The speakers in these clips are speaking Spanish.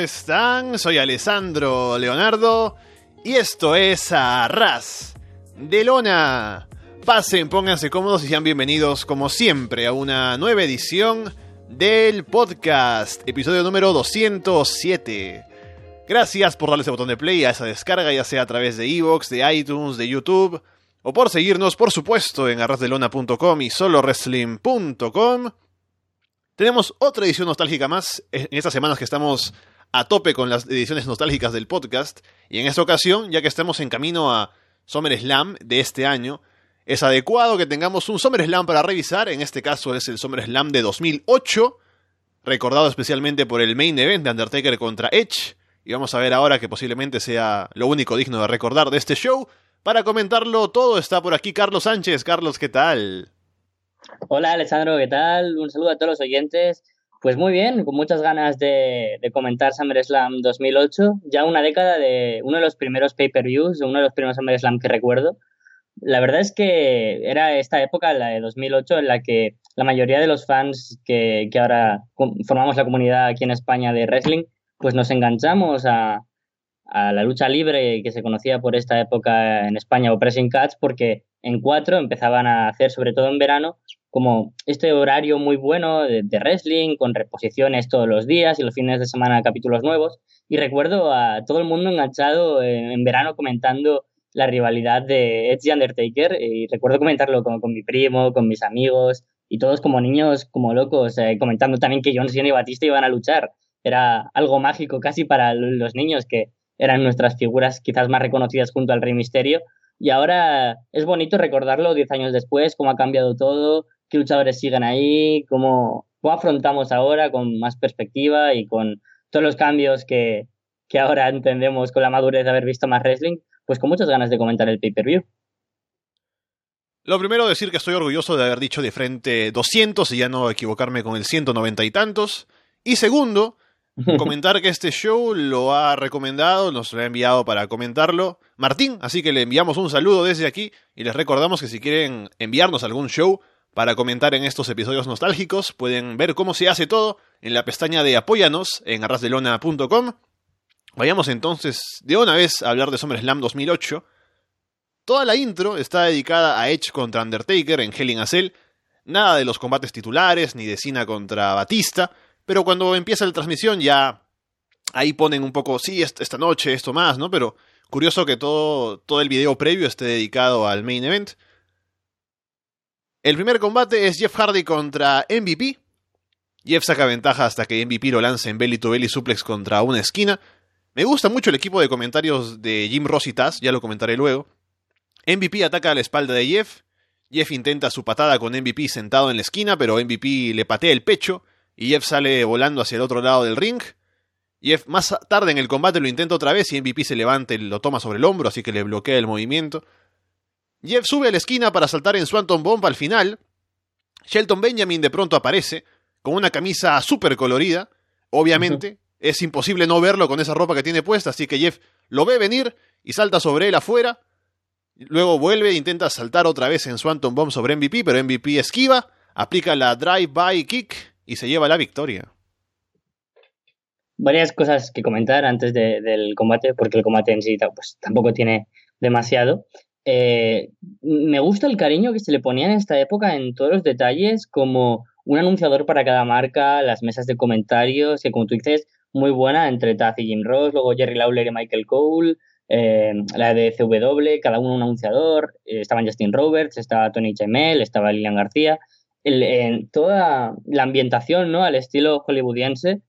Hola, hola, ¿cómo están? Soy Alessandro Leonardo y esto es Arras de Lona. Pasen, pónganse cómodos y sean bienvenidos como siempre a una nueva edición del podcast, episodio número 207. Gracias por darle ese botón de play a esa descarga, ya sea a través de Evox, de iTunes, de YouTube, o por seguirnos, por supuesto, en arrasdelona.com y solowrestling.com. Tenemos otra edición nostálgica más en estas semanas que estamos a tope con las ediciones nostálgicas del podcast. Y en esta ocasión, ya que estamos en camino a SummerSlam de este año, es adecuado que tengamos un SummerSlam para revisar. En este caso es el SummerSlam de 2008, recordado especialmente por el main event de Undertaker contra Edge. Y vamos a ver ahora que posiblemente sea lo único digno de recordar de este show. Para comentarlo todo está por aquí Carlos Sánchez. Carlos, ¿qué tal? Hola Alessandro, ¿qué tal? Un saludo a todos los oyentes. Pues muy bien, con muchas ganas de, comentar SummerSlam 2008, ya una década de uno de los primeros pay-per-views, uno de los primeros SummerSlam que recuerdo. La verdad es que era esta época, la de 2008, en la que la mayoría de los fans que, que ahora formamos la comunidad aquí en España de wrestling, pues nos enganchamos a, a la lucha libre que se conocía por esta época en España o Pressing Catch, porque en cuatro empezaban a hacer, sobre todo en verano, como este horario muy bueno de, wrestling, con reposiciones todos los días y los fines de semana capítulos nuevos. Y recuerdo a todo el mundo enganchado en, verano comentando la rivalidad de Edge y Undertaker. Y recuerdo comentarlo con, con mi primo, con mis amigos y todos como niños, como locos, eh, comentando también que John Cena y Batista iban a luchar. Era algo mágico casi para los niños que eran nuestras figuras quizás más reconocidas junto al Rey Misterio. Y ahora es bonito recordarlo diez años después, cómo ha cambiado todo, qué luchadores siguen ahí, cómo, cómo afrontamos ahora con más perspectiva y con todos los cambios que, que ahora entendemos con la madurez de haber visto más wrestling, pues con muchas ganas de comentar el pay-per-view. Lo primero, decir que estoy orgulloso de haber dicho de frente 200 y ya no equivocarme con el 190 y tantos. Y segundo, comentar que este show lo ha recomendado, nos lo ha enviado para comentarlo Martín, así que le enviamos un saludo desde aquí y les recordamos que si quieren enviarnos algún show, para comentar en estos episodios nostálgicos. Pueden ver cómo se hace todo en la pestaña de Apóyanos en arrasdelona.com. Vayamos entonces de una vez a hablar de SummerSlam 2008. Toda la intro está dedicada a Edge contra Undertaker en Hell in Cell. Nada de los combates titulares ni de Cena contra Batista, pero cuando empieza la transmisión ya ahí ponen un poco, sí, esta noche, esto más, ¿no? Pero curioso que todo, todo el video previo esté dedicado al main event. El primer combate es Jeff Hardy contra MVP. Jeff saca ventaja hasta que MVP lo lanza en belly to belly suplex contra una esquina. Me gusta mucho el equipo de comentarios de Jim Ross y Taz, ya lo comentaré luego. MVP ataca a la espalda de Jeff. Jeff intenta su patada con MVP sentado en la esquina, pero MVP le patea el pecho y Jeff sale volando hacia el otro lado del ring. Jeff más tarde en el combate lo intenta otra vez y MVP se levanta y lo toma sobre el hombro, así que le bloquea el movimiento. Jeff sube a la esquina para saltar en Swanton Bomb al final. Shelton Benjamin de pronto aparece con una camisa súper colorida. Obviamente, es imposible no verlo con esa ropa que tiene puesta, así que Jeff lo ve venir y salta sobre él afuera. Luego vuelve e intenta saltar otra vez en Swanton Bomb sobre MVP, pero MVP esquiva, aplica la drive-by kick y se lleva la victoria. Varias cosas que comentar antes del combate, porque el combate en sí pues, tampoco tiene demasiado. Eh, me gusta el cariño que se le ponía en esta época en todos los detalles, como un anunciador para cada marca, las mesas de comentarios, que como tú dices, muy buena entre Taz y Jim Ross, luego Jerry Lawler y Michael Cole, eh, la de CW, cada uno un anunciador, eh, estaban Justin Roberts, estaba Tony Chemel, estaba Lilian García, en toda la ambientación, ¿no? Al estilo hollywoodiense,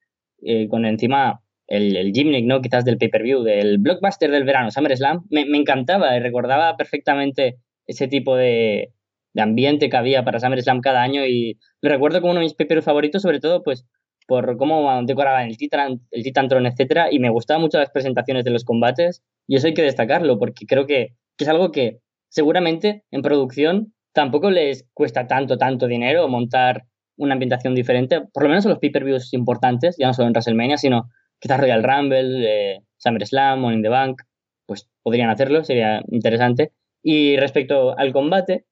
con encima el, el ¿no? Quizás del pay-per-view, del blockbuster del verano, SummerSlam, me, me encantaba y recordaba perfectamente ese tipo de, de ambiente que había para SummerSlam cada año y lo recuerdo como uno de mis pay favoritos, sobre todo, pues, por cómo decoraban el Titan, el Titantron, etcétera, y me gustaban mucho las presentaciones de los combates, y eso hay que destacarlo, porque creo que, que es algo que seguramente en producción tampoco les cuesta tanto, tanto dinero montar una ambientación diferente, por lo menos en los pay-per-views importantes, ya no solo en WrestleMania, sino quizás Royal Rumble, eh, SummerSlam, Money in the Bank, pues podrían hacerlo, sería interesante. Y respecto al combate,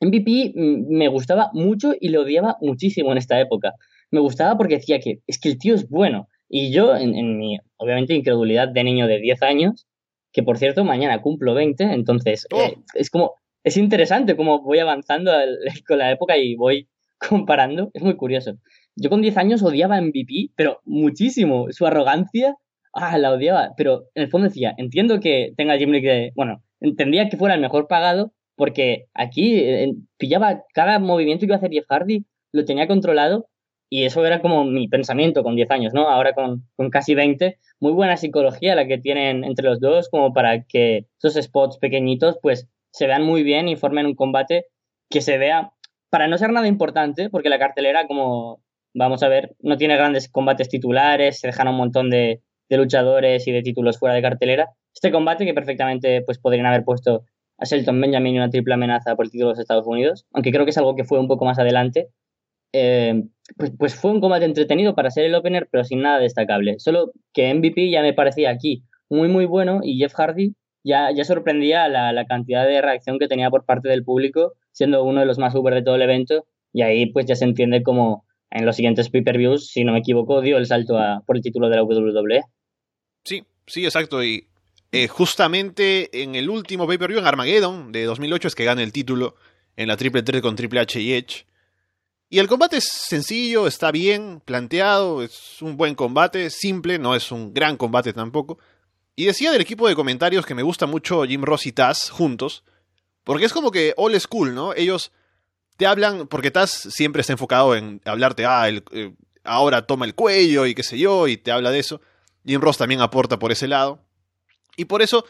MVP mm, me gustaba mucho y lo odiaba muchísimo en esta época. Me gustaba porque decía que es que el tío es bueno, Y yo, en, mi, obviamente, incredulidad de niño de 10 años, que por cierto, mañana cumplo 20, entonces oh. eh, es como, es interesante cómo voy avanzando con la época y voy comparando, es muy curioso. Yo con 10 años odiaba a MVP, pero muchísimo. Su arrogancia, ah, la odiaba. Pero en el fondo decía, entiendo que tenga Jim League de. Bueno, entendía que fuera el mejor pagado, porque aquí eh, pillaba cada movimiento que iba a hacer Jeff Hardy, lo tenía controlado, y eso era como mi pensamiento con 10 años, ¿no? Ahora con, con casi 20, muy buena psicología la que tienen entre los dos, como para que esos spots pequeñitos, pues se vean muy bien y formen un combate que se vea, para no ser nada importante, porque la cartelera, como vamos a ver, no tiene grandes combates titulares, se dejan un montón de, luchadores y de títulos fuera de cartelera. Este combate que perfectamente pues podrían haber puesto a Shelton Benjamin una triple amenaza por el título de los Estados Unidos, aunque creo que es algo que fue un poco más adelante. Eh, pues, pues fue un combate entretenido para ser el opener, pero sin nada destacable. Solo que MVP ya me parecía aquí muy muy bueno y Jeff Hardy ya, ya sorprendía la, la cantidad de reacción que tenía por parte del público, siendo uno de los más super de todo el evento, y ahí pues ya se entiende como en los siguientes pay-per-views, si no me equivoco, dio el salto a, por el título de la WWE. Sí, sí, exacto. Y eh, justamente en el último pay-per-view, en Armageddon, de 2008, es que gana el título en la triple threat con Triple H y Edge. Y el combate es sencillo, está bien planteado, es un buen combate, simple, no es un gran combate tampoco. Y decía del equipo de comentarios que me gusta mucho Jim Ross y Taz juntos, porque es como que all school, ¿no? Ellos te hablan, porque Taz siempre está enfocado en hablarte, ah, el, eh, ahora toma el cuello y qué sé yo, y te habla de eso. Jim Ross también aporta por ese lado. Y por eso,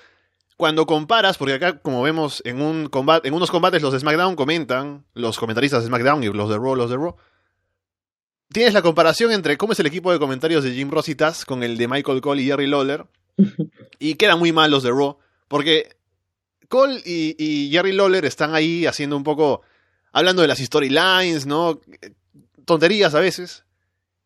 cuando comparas, porque acá, como vemos en, un combate, en unos combates los de SmackDown comentan, los comentaristas de SmackDown y los de Raw, los de Raw, tienes la comparación entre cómo es el equipo de comentarios de Jim Ross y Taz con el de Michael Cole y Jerry Lawler, y quedan muy mal los de Raw, porque Cole y, y Jerry Lawler están ahí haciendo un poco hablando de las storylines, ¿no? Tonterías a veces.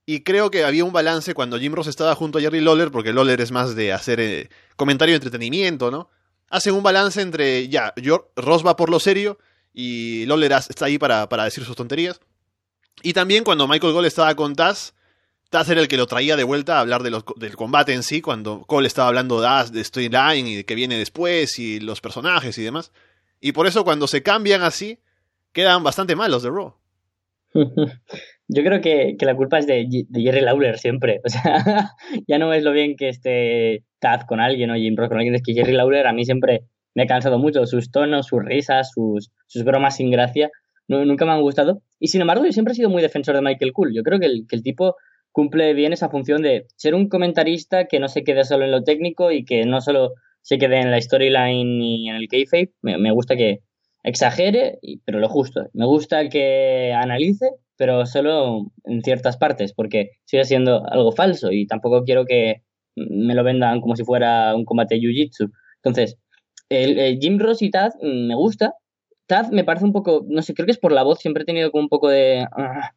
Y creo que había un balance cuando Jim Ross estaba junto a Jerry Lawler, porque Lawler es más de hacer eh, comentario de entretenimiento, ¿no? Hacen un balance entre, ya, Ross va por lo serio y Lawler está ahí para, para decir sus tonterías. Y también cuando Michael Cole estaba con Taz, Taz era el que lo traía de vuelta a hablar de del combate en sí, cuando Cole estaba hablando de, de storyline y de qué viene después y los personajes y demás. Y por eso cuando se cambian así, quedan bastante malos de Raw. Yo creo que, la culpa es de, Jerry Lawler siempre. O sea, ya no es lo bien que esté Taz con alguien o Jim Ross con alguien. Es que Jerry Lawler a mí siempre me ha cansado mucho. Sus tonos, sus risas, sus, sus bromas sin gracia. nunca me han gustado. Y sin embargo, yo siempre he sido muy defensor de Michael Cool. Yo creo que el, que el tipo cumple bien esa función de ser un comentarista que no se quede solo en lo técnico y que no solo se quede en la storyline y en el kayfabe. me gusta que, exagere, pero lo justo. Me gusta que analice, pero solo en ciertas partes, porque sigue siendo algo falso y tampoco quiero que me lo vendan como si fuera un combate jiu-jitsu. Entonces, el, Jim Ross y Taz me gusta. Taz me parece un poco, no sé, creo que es por la voz, siempre he tenido como un poco de... Ah,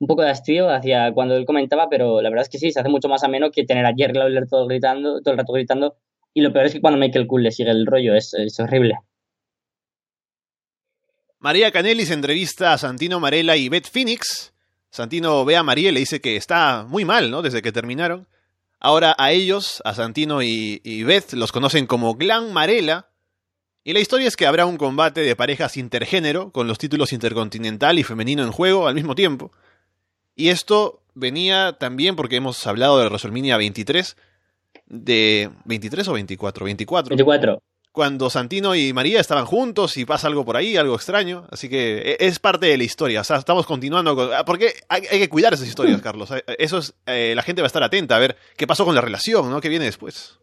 un poco de hastío hacia cuando él comentaba, pero la verdad es que sí, se hace mucho más ameno que tener a Jerry Lawler todo gritando, todo el rato gritando. Y lo peor es que cuando Michael Cool le sigue el rollo, es, es horrible. María Canelis entrevista a Santino Marella y Beth Phoenix. Santino ve a María y le dice que está muy mal, ¿no? Desde que terminaron. Ahora a ellos, a Santino y, Beth, los conocen como Glam Marella. Y la historia es que habrá un combate de parejas intergénero, con los títulos intercontinental y femenino en juego al mismo tiempo. Y esto venía también porque hemos hablado de WrestleMania 23, de 23 o 24, 24. 24 cuando Santino y María estaban juntos y pasa algo por ahí, algo extraño. Así que e, es parte de la historia. O sea, estamos continuando con... Ah, porque hay, que cuidar esas historias, Carlos. Eh, eso es... Eh, la gente va a estar atenta a ver qué pasó con la relación, ¿no? ¿Qué viene después?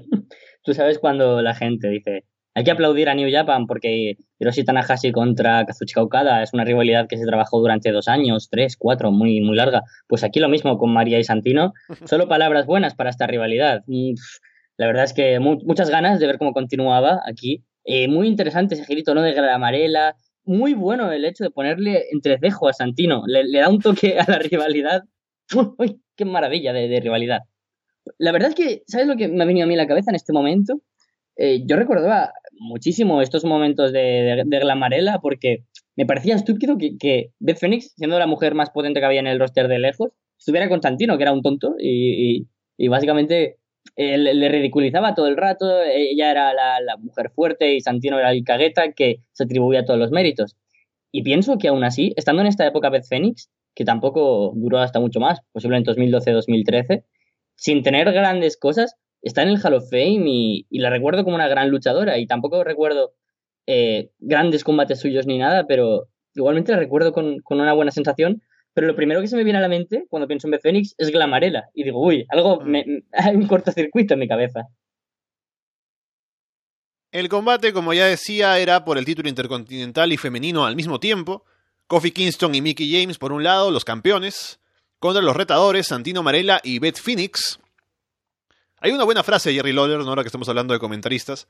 Tú sabes cuando la gente dice, hay que aplaudir a New Japan porque Hiroshi Tanahashi contra Kazuchika Okada es una rivalidad que se trabajó durante dos años, tres, cuatro, muy, muy larga. Pues aquí lo mismo con María y Santino. Solo palabras buenas para esta rivalidad. La verdad es que muchas ganas de ver cómo continuaba aquí. Eh, muy interesante ese girito, ¿no? De Gramarela. Muy bueno el hecho de ponerle entrecejo a Santino. Le, da un toque a la rivalidad. ¡Uy, qué maravilla de, rivalidad! La verdad es que, ¿sabes lo que me ha venido a mí a la cabeza en este momento? Eh, yo recordaba muchísimo estos momentos de, de, Glamarela porque me parecía estúpido que, que Beth Phoenix, siendo la mujer más potente que había en el roster de lejos, estuviera con Santino, que era un tonto, y, y, básicamente le ridiculizaba todo el rato, ella era la, la, mujer fuerte y Santino era el cagueta que se atribuía todos los méritos. Y pienso que aún así, estando en esta época Beth Phoenix, que tampoco duró hasta mucho más, posiblemente 2012-2013, sin tener grandes cosas, está en el Hall of Fame y, y, la recuerdo como una gran luchadora y tampoco recuerdo eh, grandes combates suyos ni nada, pero igualmente la recuerdo con, con, una buena sensación. Pero lo primero que se me viene a la mente cuando pienso en Beth Phoenix es Glamarela. Y digo, uy, algo, mm. me, hay un cortocircuito en mi cabeza. El combate, como ya decía, era por el título intercontinental y femenino al mismo tiempo. Kofi Kingston y Mickey James por un lado, los campeones, contra los retadores Santino Marella y Beth Phoenix. Hay una buena frase de Jerry Lawler, ¿no? ahora que estamos hablando de comentaristas,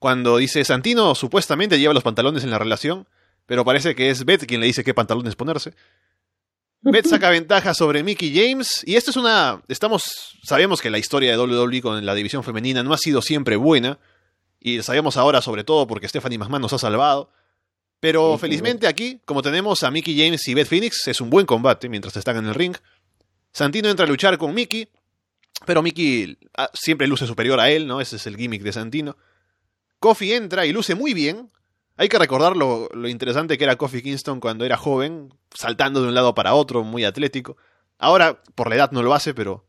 cuando dice Santino supuestamente lleva los pantalones en la relación, pero parece que es Beth quien le dice qué pantalones ponerse. Beth saca ventaja sobre Mickey James y esto es una estamos sabemos que la historia de WWE con la división femenina no ha sido siempre buena y sabemos ahora sobre todo porque Stephanie McMahon nos ha salvado. Pero felizmente aquí, como tenemos a Mickey James y Beth Phoenix, es un buen combate mientras están en el ring. Santino entra a luchar con Mickey, pero Mickey ah, siempre luce superior a él, ¿no? Ese es el gimmick de Santino. Kofi entra y luce muy bien. Hay que recordar lo, interesante que era Kofi Kingston cuando era joven, saltando de un lado para otro, muy atlético. Ahora, por la edad no lo hace, pero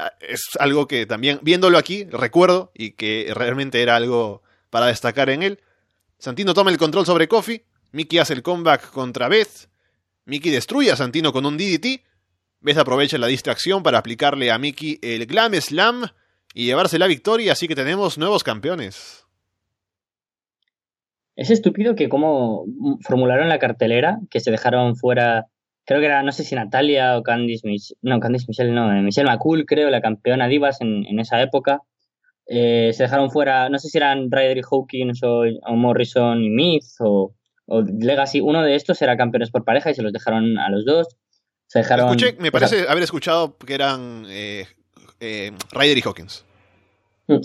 Ah, es algo que también, viéndolo aquí, recuerdo y que realmente era algo para destacar en él. Santino toma el control sobre Kofi, Mickey hace el comeback contra Beth, Mickey destruye a Santino con un DDT, Beth aprovecha la distracción para aplicarle a Mickey el Glam Slam y llevarse la victoria, así que tenemos nuevos campeones. Es estúpido que como formularon la cartelera, que se dejaron fuera creo que era, no sé si Natalia o Candice Michelle, no, Candice Michelle no, eh, Michelle McCool, creo, la campeona Divas en, en esa época. Eh, se dejaron fuera, no sé si eran Ryder y Hawkins o, Morrison y Myth o, Legacy. Uno de estos era campeones por pareja y se los dejaron a los dos. Se dejaron. me parece haber escuchado que eran eh, eh, Ryder y Hawkins.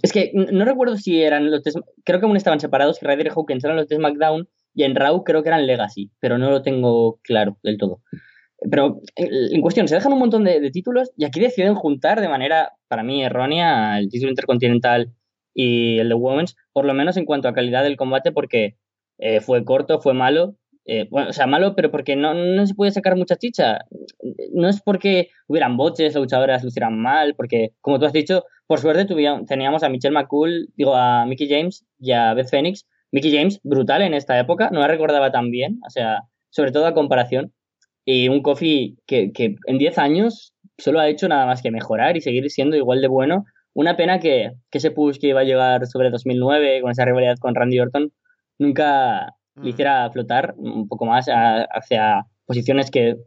Es que no recuerdo si eran los creo que aún estaban separados, que Ryder y Hawkins eran los de SmackDown y en Raw creo que eran Legacy, pero no lo tengo claro del todo. Pero eh, en cuestión, se dejan un montón de, títulos y aquí deciden juntar de manera, para mí, errónea el título intercontinental y el de Women's, por lo menos en cuanto a calidad del combate, porque eh, fue corto, fue malo. Eh, bueno, o sea, malo, pero porque no, no se puede sacar mucha chicha. No es porque hubieran boches, luchadoras lucieran mal, porque, como tú has dicho, por suerte teníamos a Michelle McCool, digo, a Mickey James y a Beth Phoenix. Mickey James, brutal en esta época, no la recordaba tan bien, o sea, sobre todo a comparación y un Kofi que, que en 10 años solo ha hecho nada más que mejorar y seguir siendo igual de bueno. Una pena que, que ese push que iba a llegar sobre 2009 con esa rivalidad con Randy Orton nunca le hiciera flotar un poco más hacia posiciones que,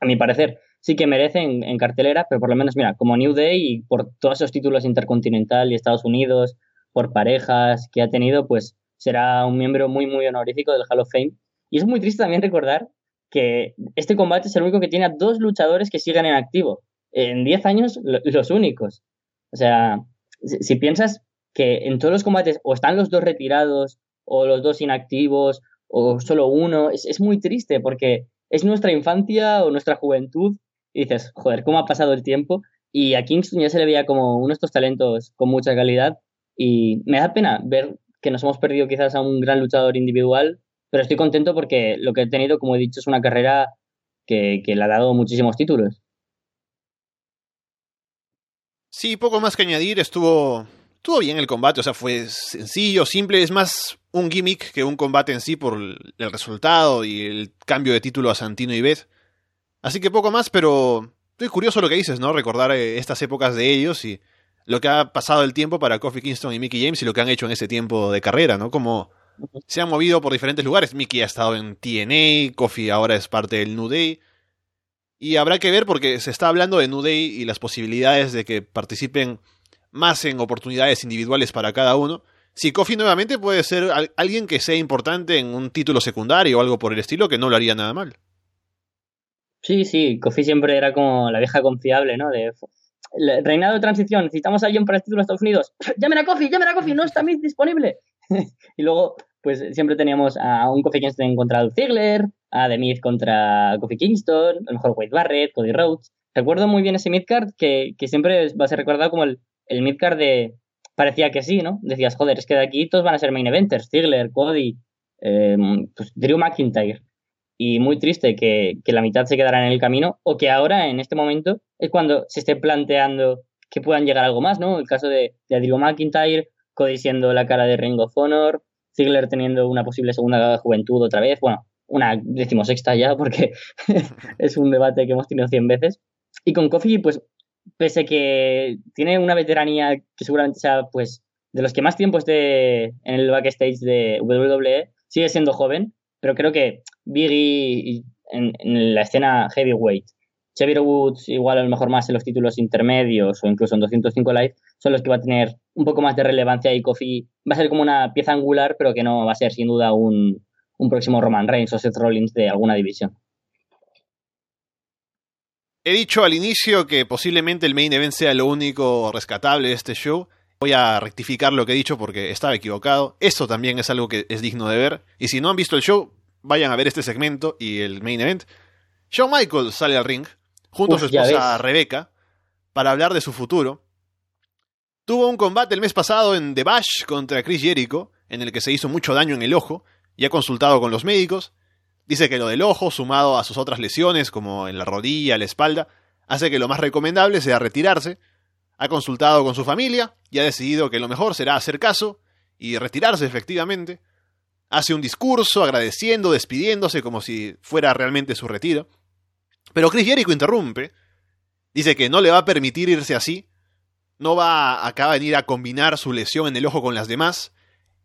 a mi parecer, sí que merecen en cartelera, pero por lo menos, mira, como New Day y por todos esos títulos intercontinental y Estados Unidos, por parejas que ha tenido, pues será un miembro muy, muy honorífico del Hall of Fame. Y es muy triste también recordar que este combate es el único que tiene a dos luchadores que siguen en activo. En 10 años, los únicos. O sea, si, piensas que en todos los combates o están los dos retirados, o los dos inactivos, o solo uno, es, muy triste porque es nuestra infancia o nuestra juventud. Y dices, joder, ¿cómo ha pasado el tiempo? Y a Kingston ya se le veía como uno de estos talentos con mucha calidad. Y me da pena ver que nos hemos perdido quizás a un gran luchador individual pero estoy contento porque lo que he tenido, como he dicho, es una carrera que, le ha dado muchísimos títulos. Sí, poco más que añadir, estuvo, estuvo bien el combate, o sea, fue sencillo, simple, es más un gimmick que un combate en sí por el resultado y el cambio de título a Santino y Beth. Así que poco más, pero estoy curioso lo que dices, ¿no? Recordar eh, estas épocas de ellos y lo que ha pasado el tiempo para Kofi Kingston y Mickey James y lo que han hecho en ese tiempo de carrera, ¿no? Como se han movido por diferentes lugares. Mickey ha estado en TNA, Kofi ahora es parte del New Day. Y habrá que ver porque se está hablando de New Day y las posibilidades de que participen más en oportunidades individuales para cada uno. Si Kofi nuevamente puede ser alguien que sea importante en un título secundario o algo por el estilo, que no lo haría nada mal. Sí, sí, Kofi siempre era como la vieja confiable, ¿no? De reinado de transición, necesitamos a alguien para el título de Estados Unidos. Llamen a Kofi, llamen a Kofi, no está disponible. y luego pues siempre teníamos a un Kofi Kingston contra Ziggler, a The Miz contra Kofi Kingston, a lo mejor Wade Barrett, Cody Rhodes. recuerdo muy bien ese midcard que, que siempre va a ser recordado como el, el midcard de... Parecía que sí, ¿no? Decías, joder, es que de aquí todos van a ser main eventers. Ziggler, Cody, eh, pues Drew McIntyre. Y muy triste que, que la mitad se quedara en el camino o que ahora, en este momento, es cuando se esté planteando que puedan llegar algo más, ¿no? El caso de, de Drew McIntyre, Cody siendo la cara de Ring of Honor, Ziggler teniendo una posible segunda juventud otra vez, bueno, una decimosexta ya, porque es un debate que hemos tenido 100 veces. Y con Kofi, pues, pese que tiene una veteranía que seguramente sea, pues, de los que más tiempo esté en el backstage de WWE, sigue siendo joven, pero creo que Biggie en, en la escena heavyweight, Xavier Woods igual a lo mejor más en los títulos intermedios o incluso en 205 Live, son los que va a tener un poco más de relevancia y Kofi va a ser como una pieza angular, pero que no va a ser sin duda un, un próximo Roman Reigns o Seth Rollins de alguna división. He dicho al inicio que posiblemente el main event sea lo único rescatable de este show. Voy a rectificar lo que he dicho porque estaba equivocado. Esto también es algo que es digno de ver. Y si no han visto el show, vayan a ver este segmento y el main event. Shawn Michaels sale al ring junto Uf, a su esposa Rebeca para hablar de su futuro. Tuvo un combate el mes pasado en The Bash contra Chris Jericho, en el que se hizo mucho daño en el ojo, y ha consultado con los médicos. Dice que lo del ojo, sumado a sus otras lesiones, como en la rodilla, la espalda, hace que lo más recomendable sea retirarse. Ha consultado con su familia y ha decidido que lo mejor será hacer caso y retirarse efectivamente. Hace un discurso agradeciendo, despidiéndose como si fuera realmente su retiro. Pero Chris Jericho interrumpe. Dice que no le va a permitir irse así. No va a, acaba de venir a combinar su lesión en el ojo con las demás.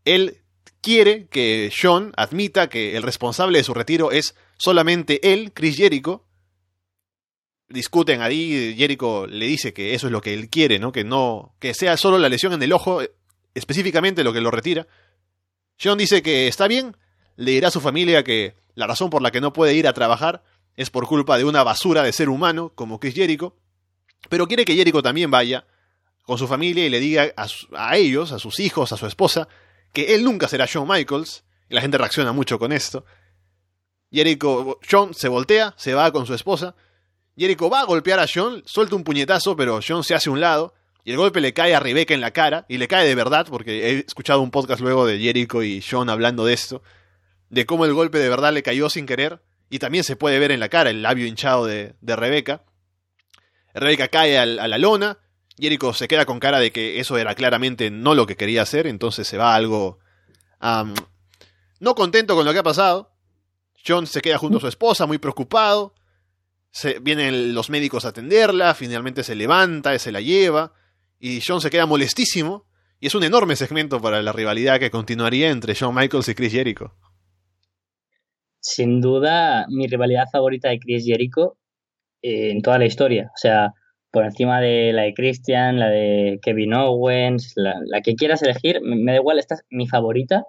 Él quiere que Sean admita que el responsable de su retiro es solamente él, Chris Jericho. Discuten ahí, Jericho le dice que eso es lo que él quiere, ¿no? Que no que sea solo la lesión en el ojo específicamente lo que lo retira. Sean dice que está bien, le dirá a su familia que la razón por la que no puede ir a trabajar es por culpa de una basura de ser humano como Chris Jericho, pero quiere que Jericho también vaya con su familia y le diga a ellos, a sus hijos, a su esposa, que él nunca será Shawn Michaels, y la gente reacciona mucho con esto. Jericho, Shawn se voltea, se va con su esposa. Jericho va a golpear a Shawn, suelta un puñetazo, pero Shawn se hace a un lado, y el golpe le cae a Rebecca en la cara, y le cae de verdad, porque he escuchado un podcast luego de Jericho y Shawn hablando de esto, de cómo el golpe de verdad le cayó sin querer, y también se puede ver en la cara el labio hinchado de, de Rebeca. Rebeca cae a la lona, Jericho se queda con cara de que eso era claramente no lo que quería hacer, entonces se va algo no contento con lo que ha pasado. John se queda junto a su esposa, muy preocupado. Se, vienen los médicos a atenderla, finalmente se levanta, se la lleva, y John se queda molestísimo. Y es un enorme segmento para la rivalidad que continuaría entre Shawn Michaels y Chris Jericho. Sin duda, mi rivalidad favorita de Chris Jericho eh, en toda la historia. O sea, por encima de la de Christian, la de Kevin Owens, la, la que quieras elegir, me, da igual, esta es mi favorita.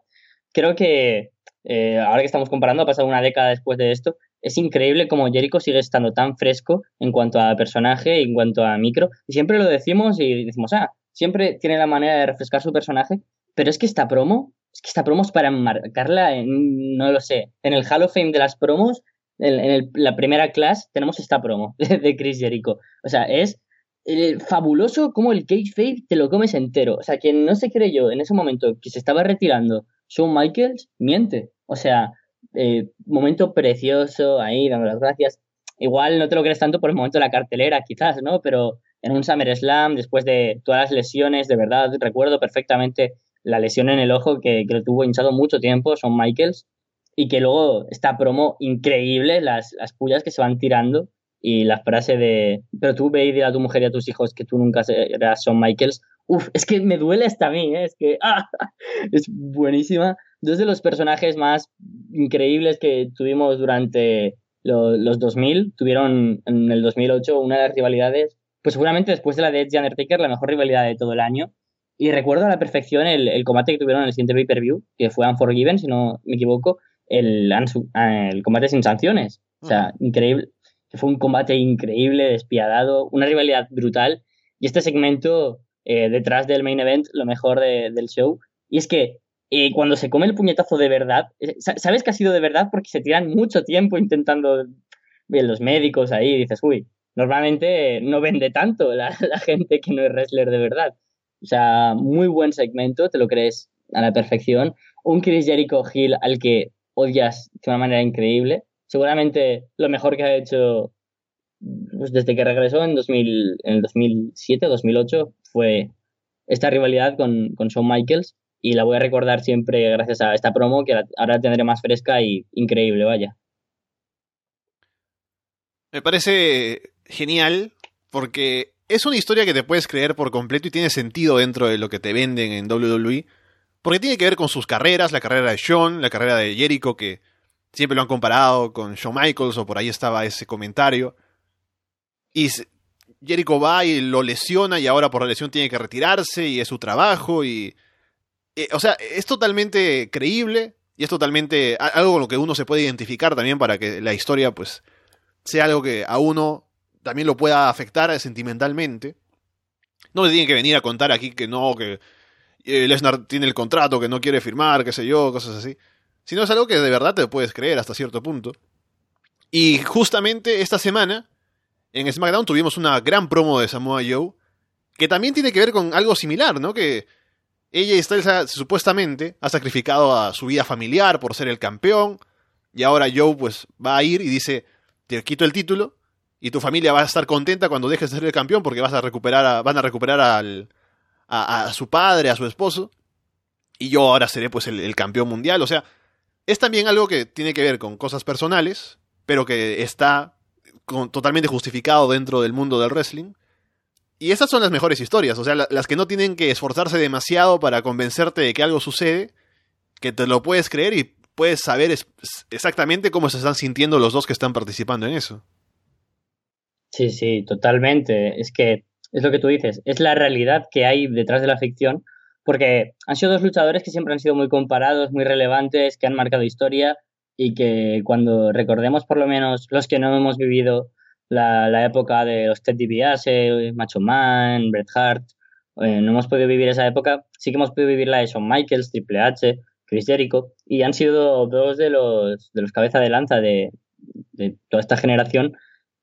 Creo que eh, ahora que estamos comparando, ha pasado una década después de esto, es increíble como Jericho sigue estando tan fresco en cuanto a personaje, en cuanto a micro, y siempre lo decimos y decimos, ah, siempre tiene la manera de refrescar su personaje, pero es que esta promo, es que esta promo es para marcarla no lo sé, en el Hall of Fame de las promos en, la primera clase tenemos esta promo de Chris Jericho. O sea, es eh, fabuloso como el Cage Fade te lo comes entero. O sea, quien no se creyó en ese momento que se estaba retirando Shawn Michaels, miente. O sea, eh, momento precioso ahí, dando las gracias. Igual no te lo crees tanto por el momento de la cartelera, quizás, ¿no? Pero en un SummerSlam, después de todas las lesiones, de verdad, recuerdo perfectamente la lesión en el ojo que, que lo tuvo hinchado mucho tiempo, Shawn Michaels y que luego esta promo increíble, las, las pullas que se van tirando y la frase de, pero tú ve a tu mujer y a tus hijos que tú nunca serás Shawn Michaels. Uf, es que me duele hasta a mí, ¿eh? es que ah, es buenísima. Dos de los personajes más increíbles que tuvimos durante lo, los 2000, tuvieron en el 2008 una de las rivalidades, pues seguramente después de la de Edge y Undertaker, la mejor rivalidad de todo el año. Y recuerdo a la perfección el, el combate que tuvieron en el siguiente pay-per-view, que fue Unforgiven, si no me equivoco, el, el combate sin sanciones. O sea, increíble. Fue un combate increíble, despiadado, una rivalidad brutal. Y este segmento, eh, detrás del main event, lo mejor de, del show. Y es que eh, cuando se come el puñetazo de verdad, eh, sabes que ha sido de verdad porque se tiran mucho tiempo intentando. Bien, los médicos ahí, dices, uy, normalmente no vende tanto la, gente que no es wrestler de verdad. O sea, muy buen segmento, te lo crees a la perfección. Un Chris Jericho Hill al que odias de una manera increíble. Seguramente lo mejor que ha hecho pues, desde que regresó en, 2000, en el 2007 2008 fue esta rivalidad con, con Shawn Michaels y la voy a recordar siempre gracias a esta promo que ahora tendré más fresca y increíble, vaya. Me parece genial porque es una historia que te puedes creer por completo y tiene sentido dentro de lo que te venden en WWE. Porque tiene que ver con sus carreras, la carrera de Shawn, la carrera de Jericho, que siempre lo han comparado con Shawn Michaels, o por ahí estaba ese comentario. Y Jericho va y lo lesiona y ahora por la lesión tiene que retirarse y es su trabajo y... Eh, o sea, es totalmente creíble y es totalmente algo con lo que uno se puede identificar también para que la historia pues sea algo que a uno también lo pueda afectar sentimentalmente. No le tienen que venir a contar aquí que no, que eh, Lesnar tiene el contrato, que no quiere firmar, qué sé yo, cosas así. Sino es algo que de verdad te puedes creer hasta cierto punto. Y justamente esta semana, en SmackDown tuvimos una gran promo de Samoa Joe, que también tiene que ver con algo similar, ¿no? Que ella y supuestamente ha sacrificado a su vida familiar por ser el campeón, y ahora Joe pues va a ir y dice, te quito el título y tu familia va a estar contenta cuando dejes de ser el campeón porque vas a recuperar van a recuperar al, a, su padre, a su esposo, y yo ahora seré pues el, campeón mundial. O sea, es también algo que tiene que ver con cosas personales, pero que está totalmente justificado dentro del mundo del wrestling. Y esas son las mejores historias, o sea, las que no tienen que esforzarse demasiado para convencerte de que algo sucede, que te lo puedes creer y puedes saber exactamente cómo se están sintiendo los dos que están participando en eso. Sí, sí, totalmente. Es que es lo que tú dices, es la realidad que hay detrás de la ficción, porque han sido dos luchadores que siempre han sido muy comparados, muy relevantes, que han marcado historia y que cuando recordemos por lo menos los que no hemos vivido la, época de los Ted DiBiase, Macho Man, Bret Hart, eh, no hemos podido vivir esa época, sí que hemos podido vivir la de Shawn Michaels, Triple H, Chris Jericho, y han sido dos de los, de los cabeza de lanza de, toda esta generación.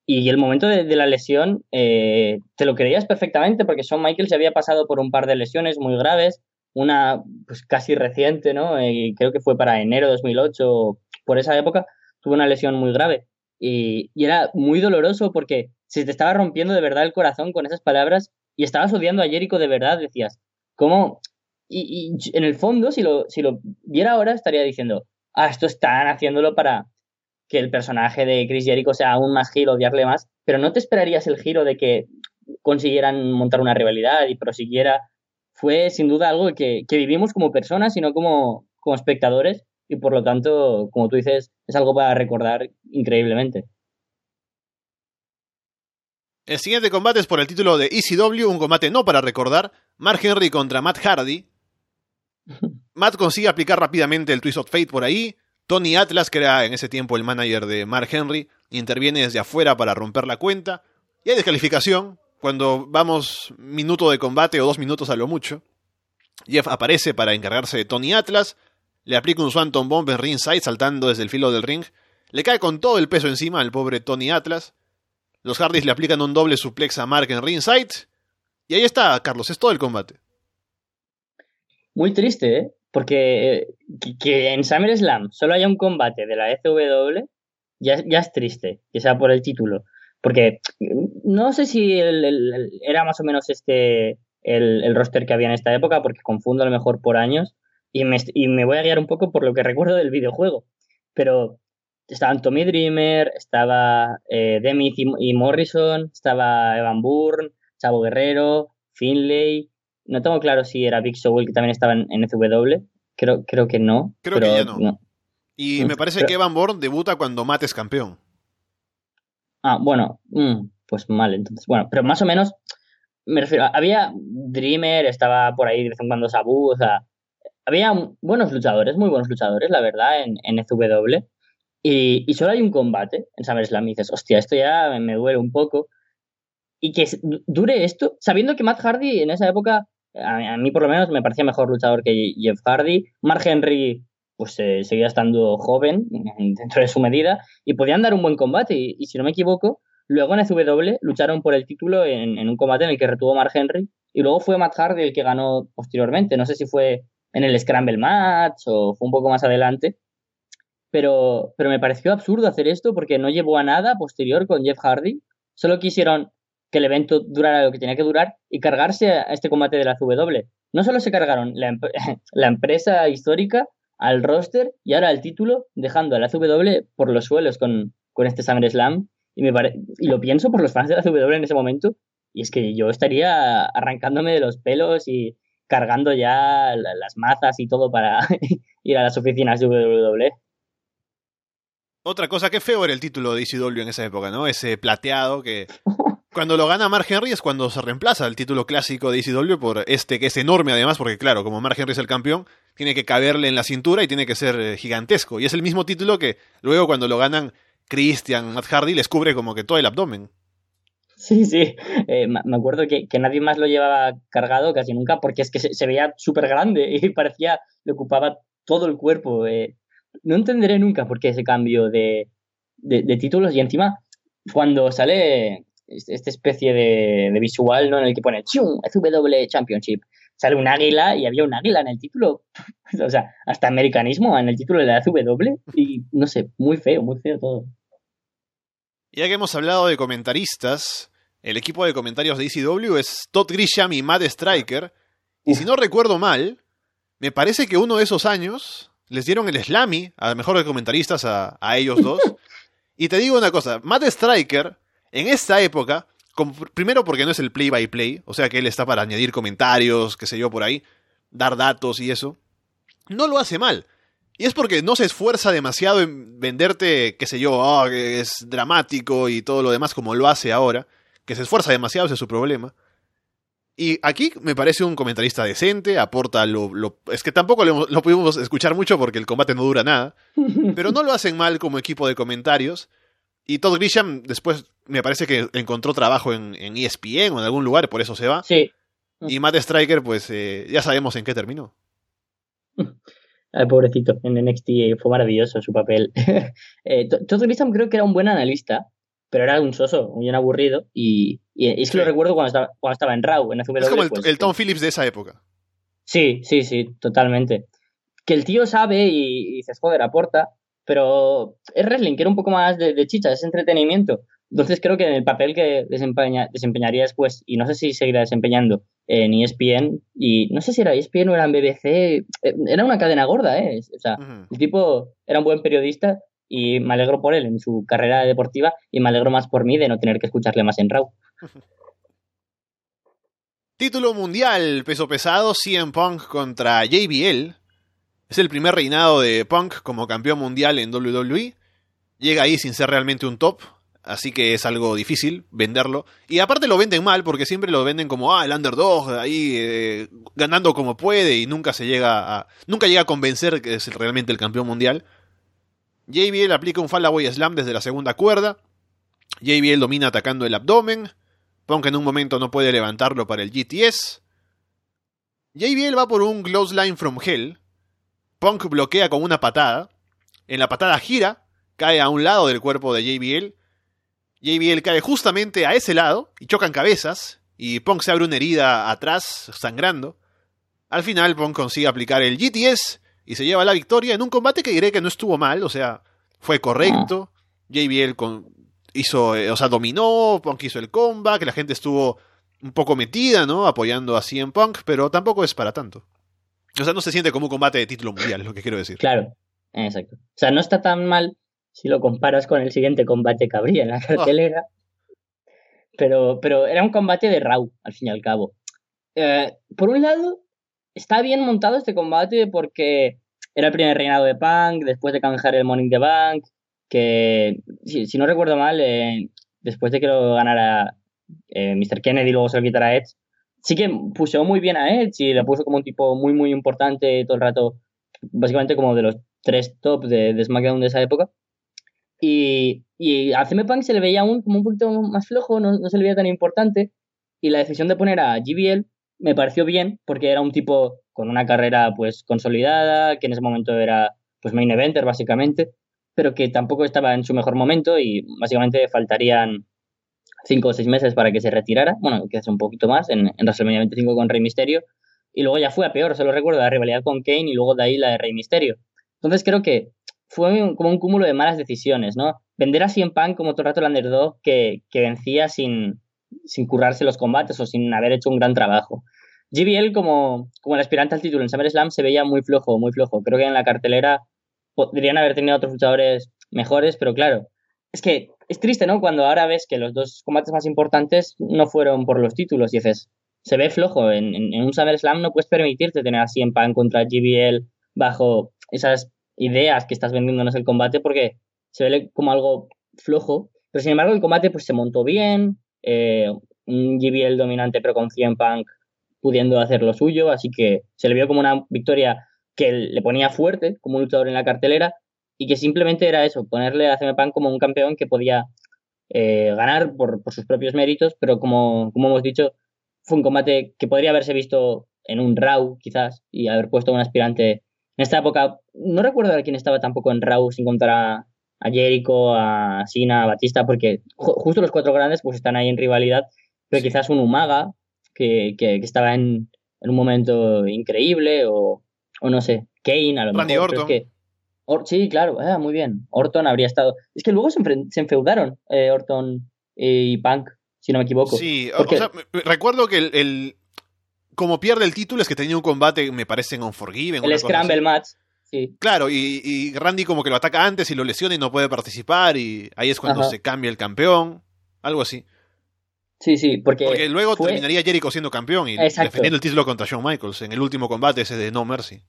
Y el momento de, la lesión, eh, te lo creías perfectamente porque Shawn Michaels ya había pasado por un par de lesiones muy graves, una pues casi reciente, ¿no? Eh, creo que fue para enero de 2008, por esa época, tuvo una lesión muy grave. Y, y, era muy doloroso porque se te estaba rompiendo de verdad el corazón con esas palabras y estabas odiando a Jericho de verdad, decías, ¿cómo y, en el fondo, si lo, si lo viera ahora, estaría diciendo, ah, esto están haciéndolo para que el personaje de Chris Jericho sea aún más giro, odiarle más, pero no te esperarías el giro de que consiguieran montar una rivalidad y prosiguiera. Fue sin duda algo que, que vivimos como personas y no como, como espectadores y por lo tanto, como tú dices, es algo para recordar increíblemente. El siguiente combate es por el título de ECW, un combate no para recordar, Mark Henry contra Matt Hardy, Matt consigue aplicar rápidamente el Twist of Fate por ahí. Tony Atlas, que era en ese tiempo el manager de Mark Henry, interviene desde afuera para romper la cuenta. Y hay descalificación cuando vamos minuto de combate o dos minutos a lo mucho. Jeff aparece para encargarse de Tony Atlas. Le aplica un Swanton Bomb en ringside saltando desde el filo del ring. Le cae con todo el peso encima al pobre Tony Atlas. Los Hardys le aplican un doble suplex a Mark en ringside. Y ahí está, Carlos, es todo el combate. Muy triste, ¿eh? Porque que, en SummerSlam solo haya un combate de la FW ya, ya es triste, que sea por el título. Porque no sé si era más o menos este el, roster que había en esta época, porque confundo a lo mejor por años, y me, y me voy a guiar un poco por lo que recuerdo del videojuego. Pero estaban Tommy Dreamer, estaba eh, Demi y Morrison, estaba Evan Bourne, Chavo Guerrero, Finlay, no tengo claro si era Big Show el que también estaba en, FW. Creo, creo que no. Creo que ya no. Y me parece que Evan Bourne debuta cuando Matt es campeón. Ah, bueno, mm, pues mal, entonces. Bueno, pero más o menos, me refiero, había Dreamer, estaba por ahí de vez en cuando Sabu, o sea, había buenos luchadores, muy buenos luchadores, la verdad, en, en FW. Y, y, solo hay un combate en SummerSlam y dices, hostia, esto ya me duele un poco y que dure esto, sabiendo que Matt Hardy en esa época, a, mí por lo menos me parecía mejor luchador que Jeff Hardy. Mark Henry, pues eh, seguía estando joven dentro de su medida y podían dar un buen combate. Y, si no me equivoco, Luego en SW lucharon por el título en, en, un combate en el que retuvo Mark Henry y luego fue Matt Hardy el que ganó posteriormente. No sé si fue en el Scramble Match o fue un poco más adelante. Pero, pero me pareció absurdo hacer esto porque no llevó a nada posterior con Jeff Hardy. Solo quisieron que el evento durara lo que tenía que durar y cargarse a este combate de la CW. No solo se cargaron la, la empresa histórica al roster y ahora al título, dejando a la CW por los suelos con, con este SummerSlam. Y, me y lo pienso por los fans de la CW en ese momento. Y es que yo estaría arrancándome de los pelos y cargando ya las mazas y todo para ir a las oficinas de WWE. Otra cosa, que feo era el título de ECW en esa época, ¿no? Ese plateado que cuando lo gana Mark Henry es cuando se reemplaza el título clásico de ECW por este que es enorme además, porque claro, como Mark Henry es el campeón, tiene que caberle en la cintura y tiene que ser eh, gigantesco. Y es el mismo título que luego cuando lo ganan Christian, Matt Hardy, les cubre como que todo el abdomen. Sí, sí. Eh, me acuerdo que, que, nadie más lo llevaba cargado casi nunca porque es que se, veía súper grande y parecía, le ocupaba todo el cuerpo. Eh. No entenderé nunca por qué ese cambio de, de, de títulos y encima cuando sale esta especie de, de, visual ¿no? en el que pone ¡Chum! FW Championship. Sale un águila y había un águila en el título. o sea, hasta americanismo en el título de la FW. Y no sé, muy feo, muy feo todo. Ya que hemos hablado de comentaristas, el equipo de comentarios de ECW es Todd Grisham y Matt Striker. Y si no recuerdo mal, me parece que uno de esos años les dieron el Slammy a mejores comentaristas a, a ellos dos. y te digo una cosa, Matt Striker en esta época, como, primero porque no es el play by play, o sea que él está para añadir comentarios, qué sé yo, por ahí, dar datos y eso, no lo hace mal. Y es porque no se esfuerza demasiado en venderte, qué sé yo, oh, que es dramático y todo lo demás como lo hace ahora, que se esfuerza demasiado, ese es su problema. Y aquí me parece un comentarista decente, aporta lo... lo es que tampoco lo, lo, pudimos escuchar mucho porque el combate no dura nada, pero no lo hacen mal como equipo de comentarios. Y Todd Grisham después me parece que encontró trabajo en, en ESPN o en algún lugar, por eso se va. Sí. Y Matt Striker, pues eh, ya sabemos en qué terminó. Ay, pobrecito, en NXT fue maravilloso su papel. eh, Todd Grisham creo que era un buen analista, pero era un soso, un bien aburrido. Y, y es que sí. lo recuerdo cuando estaba, cuando estaba en Raw, en FW. Es como el, pues, el Tom Phillips de esa época. Sí, sí, sí, totalmente. Que el tío sabe y, y dices, joder, aporta, pero es wrestling, que era un poco más de, de, chicha, es entretenimiento. Entonces creo que en el papel que desempeña, desempeñaría después, y no sé si seguirá desempeñando en ESPN, y no sé si era ESPN o era en BBC, era una cadena gorda, ¿eh? O sea, uh -huh. el tipo era un buen periodista y me alegro por él en su carrera deportiva y me alegro más por mí de no tener que escucharle más en Raw. Título mundial, peso pesado, CM Punk contra JBL. Es el primer reinado de Punk como campeón mundial en WWE. Llega ahí sin ser realmente un top, así que es algo difícil venderlo. Y aparte lo venden mal porque siempre lo venden como ah, el underdog, ahí eh, ganando como puede y nunca se llega a nunca llega a convencer que es realmente el campeón mundial. JBL aplica un Fallaway Slam desde la segunda cuerda. JBL domina atacando el abdomen. Punk en un momento no puede levantarlo para el GTS. JBL va por un Close Line from Hell. Punk bloquea con una patada. En la patada gira, cae a un lado del cuerpo de JBL. JBL cae justamente a ese lado y chocan cabezas. Y Punk se abre una herida atrás, sangrando. Al final, Punk consigue aplicar el GTS y se lleva la victoria en un combate que diré que no estuvo mal, o sea, fue correcto. JBL hizo, eh, o sea, dominó, Punk hizo el comeback, la gente estuvo un poco metida, ¿no? Apoyando a CM Punk, pero tampoco es para tanto. O sea, no se siente como un combate de título mundial, es lo que quiero decir. Claro, exacto. O sea, no está tan mal si lo comparas con el siguiente combate que habría en la cartelera. Oh. Pero, pero era un combate de Raw, al fin y al cabo. Eh, por un lado, está bien montado este combate porque era el primer reinado de Punk, después de canjear el Morning the Bank, que, si, si no recuerdo mal, eh, después de que lo ganara eh, Mr. Kennedy y luego se lo quitara Edge, sí que puso muy bien a Edge y le puso como un tipo muy, muy importante todo el rato, básicamente como de los tres top de, de SmackDown de esa época. Y, y a Punk se le veía aún como un poquito más flojo, no, no se le veía tan importante, y la decisión de poner a GBL me pareció bien porque era un tipo con una carrera pues consolidada, que en ese momento era pues main eventer básicamente, pero que tampoco estaba en su mejor momento y básicamente faltarían cinco o seis meses para que se retirara, bueno, hace un poquito más, en, en WrestleMania 25 con Rey Misterio, y luego ya fue a peor, solo recuerdo la rivalidad con Kane y luego de ahí la de Rey Misterio. Entonces creo que fue como un cúmulo de malas decisiones, ¿no? Vender a CM Punk como todo el rato el underdog que, que vencía sin, sin currarse los combates o sin haber hecho un gran trabajo. GBL como, como el aspirante al título en SummerSlam se veía muy flojo, muy flojo. Creo que en la cartelera podrían haber tenido otros luchadores mejores, pero claro, es que es triste, ¿no? Cuando ahora ves que los dos combates más importantes no fueron por los títulos y dices, se ve flojo. En, en, un SummerSlam no puedes permitirte tener así en pan contra GBL bajo esas ideas que estás vendiéndonos el combate porque se ve como algo flojo. Pero sin embargo, el combate pues se montó bien. Eh, un GBL dominante, pero con 100 Punk pudiendo hacer lo suyo. Así que se le vio como una victoria que le ponía fuerte como un luchador en la cartelera y que simplemente era eso, ponerle a CM Punk como un campeón que podía eh, ganar por, sus propios méritos, pero como, como hemos dicho, fue un combate que podría haberse visto en un Raw, quizás, y haber puesto un aspirante en esta época. No recuerdo a quién estaba tampoco en Raw sin contar a, a Jericho, a Sina, a Batista, porque ju justo los cuatro grandes pues están ahí en rivalidad, pero quizás un Umaga que, que, que estaba en, en, un momento increíble, o, o, no sé, Kane a lo Randy mejor. Orton. Pero es que, Or sí, claro, ah, muy bien. Orton habría estado. Es que luego se, se enfeudaron eh, Orton y Punk, si no me equivoco. Sí, Porque- o sea, recuerdo que el, el- como pierde el título es que tenía un combate, me parece, en Unforgiven. el Scramble. Match, sí. Claro, y, y Randy como que lo ataca antes y lo lesiona y no puede participar y ahí es cuando Ajá. se cambia el campeón, algo así. Sí, sí, porque, Porque luego fue- terminaría Jericho siendo campeón y Exacto. defendiendo el título contra Shawn Michaels en el último combate ese de No Mercy.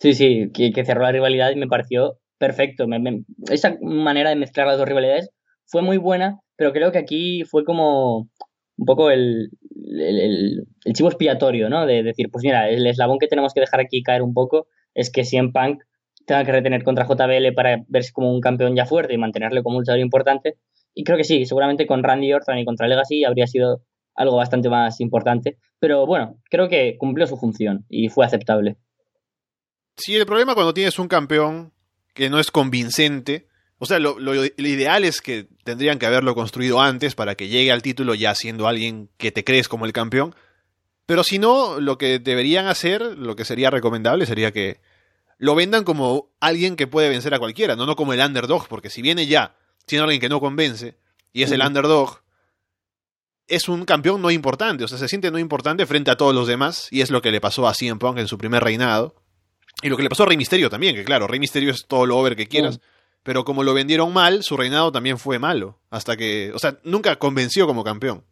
Sí, sí, que, que cerró la rivalidad y me pareció perfecto. Me- me- esa manera de mezclar las dos rivalidades fue muy buena, pero creo que aquí fue como un poco el, el, el- chivo expiatorio, ¿no? De decir, pues mira, el eslabón que tenemos que dejar aquí caer un poco es que CM Punk tenga que retener contra JBL para verse como un campeón ya fuerte y mantenerle como un luchador importante. Y creo que sí, seguramente con Randy Orton y contra Legacy habría sido algo bastante más importante. Pero bueno, creo que cumplió su función y fue aceptable. Sí, el problema cuando tienes un campeón que no es convincente, o sea, lo, lo- lo ideal es que tendrían que haberlo construido antes para que llegue al título ya siendo alguien que te crees como el campeón. Pero si no, lo que deberían hacer, lo que sería recomendable sería que lo vendan como alguien que puede vencer a cualquiera, no, no como el underdog, porque si viene ya siendo alguien que no convence y es el underdog, es un campeón no importante, o sea, se siente no importante frente a todos los demás y es lo que le pasó a CM Punk en su primer reinado. Y lo que le pasó a Rey Misterio también, que claro, Rey Misterio es todo lo over que quieras, pero como lo vendieron mal, su reinado también fue malo, hasta que, o sea, nunca convenció como campeón.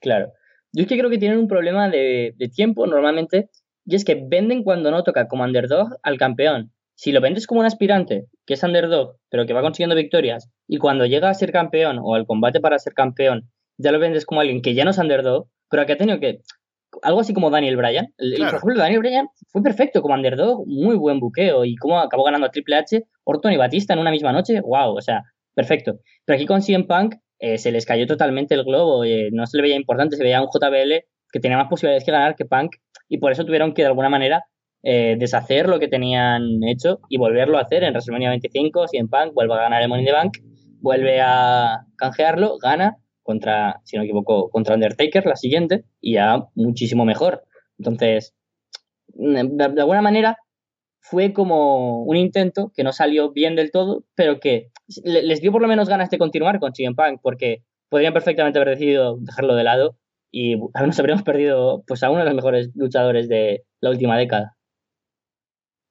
Claro. Yo es que creo que tienen un problema de, de tiempo normalmente, y es que venden cuando no toca como underdog al campeón. Si lo vendes como un aspirante, que es underdog, pero que va consiguiendo victorias, y cuando llega a ser campeón o al combate para ser campeón, ya lo vendes como alguien que ya no es underdog, pero que ha tenido que. Algo así como Daniel Bryan. Por ejemplo, Daniel Bryan fue perfecto como underdog, muy buen buqueo, y cómo acabó ganando a Triple H, Orton y Batista en una misma noche, wow, o sea, perfecto. Pero aquí con CM Punk eh, se les cayó totalmente el globo, eh, no se le veía importante, se veía un JBL que tenía más posibilidades que ganar que Punk y por eso tuvieron que de alguna manera eh, deshacer lo que tenían hecho y volverlo a hacer en WrestleMania 25, CM Punk vuelve a ganar el Money in the Bank, vuelve a canjearlo, gana contra, si no me equivoco, contra Undertaker la siguiente y ya muchísimo mejor. Entonces, de, alguna manera fue como un intento que no salió bien del todo, pero que le- les dio por lo menos ganas de continuar con CM Punk, porque podrían perfectamente haber decidido dejarlo de lado y nos habríamos perdido pues a uno de los mejores luchadores de la última década.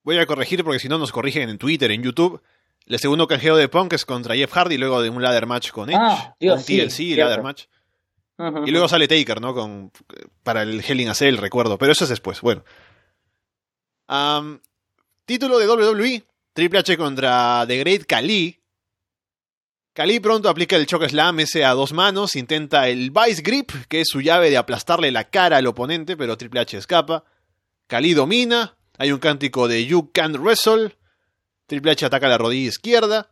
Voy a corregir porque si no nos corrigen en Twitter, en YouTube. El segundo canjeo de Punk es contra Jeff Hardy luego de un ladder match con Edge. Ah, Dios, un sí, TLC, cierto. ladder match. Y luego sale Taker, ¿no? Con, para el Hell in a Cell, recuerdo. Pero eso es después. Bueno. Título de WWE. Triple H contra The Great Khali. Khali pronto aplica el choke slam ese a dos manos. Intenta el Vice Grip, que es su llave de aplastarle la cara al oponente, pero Triple H escapa. Khali domina. Hay un cántico de You Can't Wrestle. Triple H ataca la rodilla izquierda.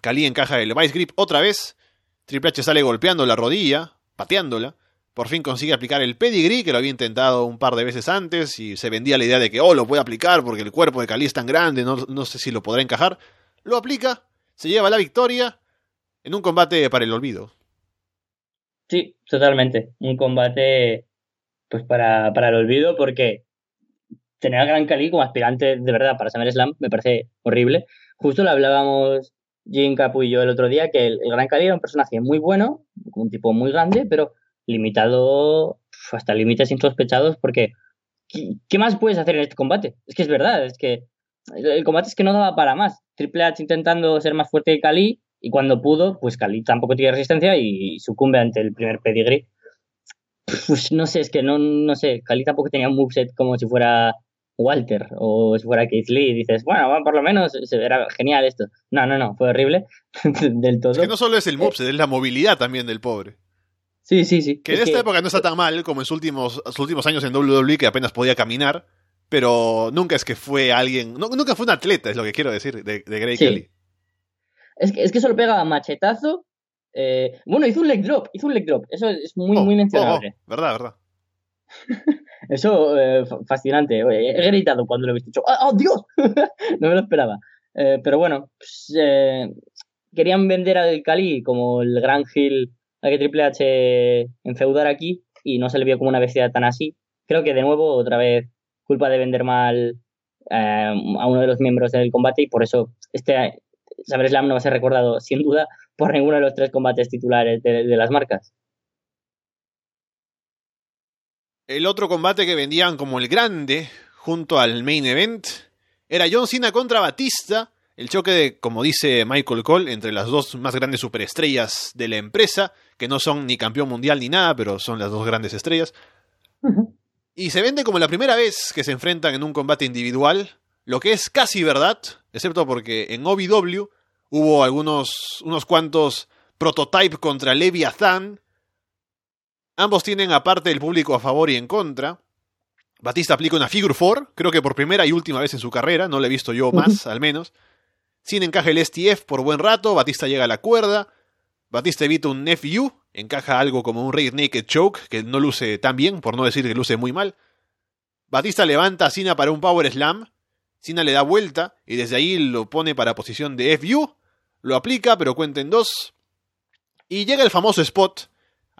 Khali encaja el Vice Grip otra vez. Triple H sale golpeando la rodilla, pateándola. Por fin consigue aplicar el pedigree, que lo había intentado un par de veces antes, y se vendía la idea de que, oh, lo puede aplicar porque el cuerpo de Cali es tan grande, no, no sé si lo podrá encajar. Lo aplica, se lleva la victoria en un combate para el olvido. Sí, totalmente. Un combate pues para, para el olvido porque tener a Gran Cali como aspirante de verdad para SummerSlam me parece horrible. Justo lo hablábamos Jim Capu y yo el otro día que el, Gran Cali era un personaje muy bueno, un tipo muy grande, pero limitado hasta límites insospechados porque ¿qué, más puedes hacer en este combate? Es que es verdad, es que el combate es que no daba para más. Triple H intentando ser más fuerte que Cali y cuando pudo, pues Cali tampoco tiene resistencia y sucumbe ante el primer pedigree. Pues no sé, es que no, no sé, Cali tampoco tenía un moveset como si fuera Walter o si fuera Keith Lee, dices, bueno, por lo menos era genial esto. No, no, no, fue horrible del todo. Es que no solo es el moveset, es la movilidad también del pobre. Sí, sí, sí. Que en esta época no está tan mal como en sus últimos, sus últimos años en WWE que apenas podía caminar, pero nunca es que fue alguien, nunca fue un atleta, es lo que quiero decir, de, de Grey Kelly. Es que, es que solo pega machetazo. Eh, bueno, hizo un leg drop, hizo un leg drop. Eso es muy, oh, muy mencionable. Oh, oh, verdad, verdad. Eso, eh, fascinante. He gritado cuando lo he visto. ¡Oh, ¡Oh, Dios! no me lo esperaba. Eh, pero bueno, pues, querían vender al Cali como el gran Hill a que Triple H enfeudar aquí y no se le vio como una bestia tan así. Creo que de nuevo, otra vez, culpa de vender mal a uno de los miembros del combate y por eso este SummerSlam no va a ser recordado sin duda por ninguno de los tres combates titulares de las marcas. El otro combate que vendían como el grande, junto al main event, era John Cena contra Batista, el choque de, como dice Michael Cole, entre las dos más grandes superestrellas de la empresa, que no son ni campeón mundial ni nada, pero son las dos grandes estrellas. Y se vende como la primera vez que se enfrentan en un combate individual, lo que es casi verdad, excepto porque en OVW hubo algunos, unos cuantos prototype contra Leviathan, Ambos tienen aparte el público a favor y en contra. Batista aplica una Figure 4, creo que por primera y última vez en su carrera, no lo he visto yo más, al menos. Sin encaja el STF por buen rato, Batista llega a la cuerda. Batista evita un FU, encaja algo como un Raid Naked Choke, que no luce tan bien, por no decir que luce muy mal. Batista levanta a Cena para un Power Slam. Cena le da vuelta y desde ahí lo pone para posición de FU. Lo aplica, pero cuenta en dos. Y llega el famoso spot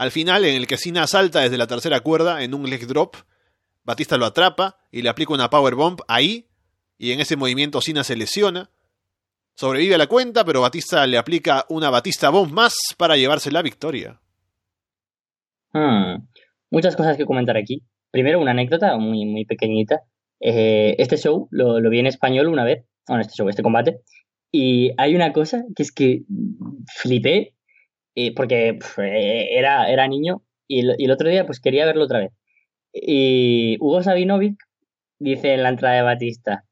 al final, en el que Cena salta desde la tercera cuerda en un leg drop, Batista lo atrapa y le aplica una power bomb ahí, y en ese movimiento Cena se lesiona. Sobrevive a la cuenta, pero Batista le aplica una Batista bomb más para llevarse la victoria. Hmm. Muchas cosas que comentar aquí. Primero, una anécdota muy, muy pequeñita. Eh, este show lo, lo vi en español una vez, este este combate, y hay una cosa que es que flipé porque eh, era, era niño y, el otro día pues quería verlo otra vez. Y Hugo Sabinovic dice en la entrada de Batista,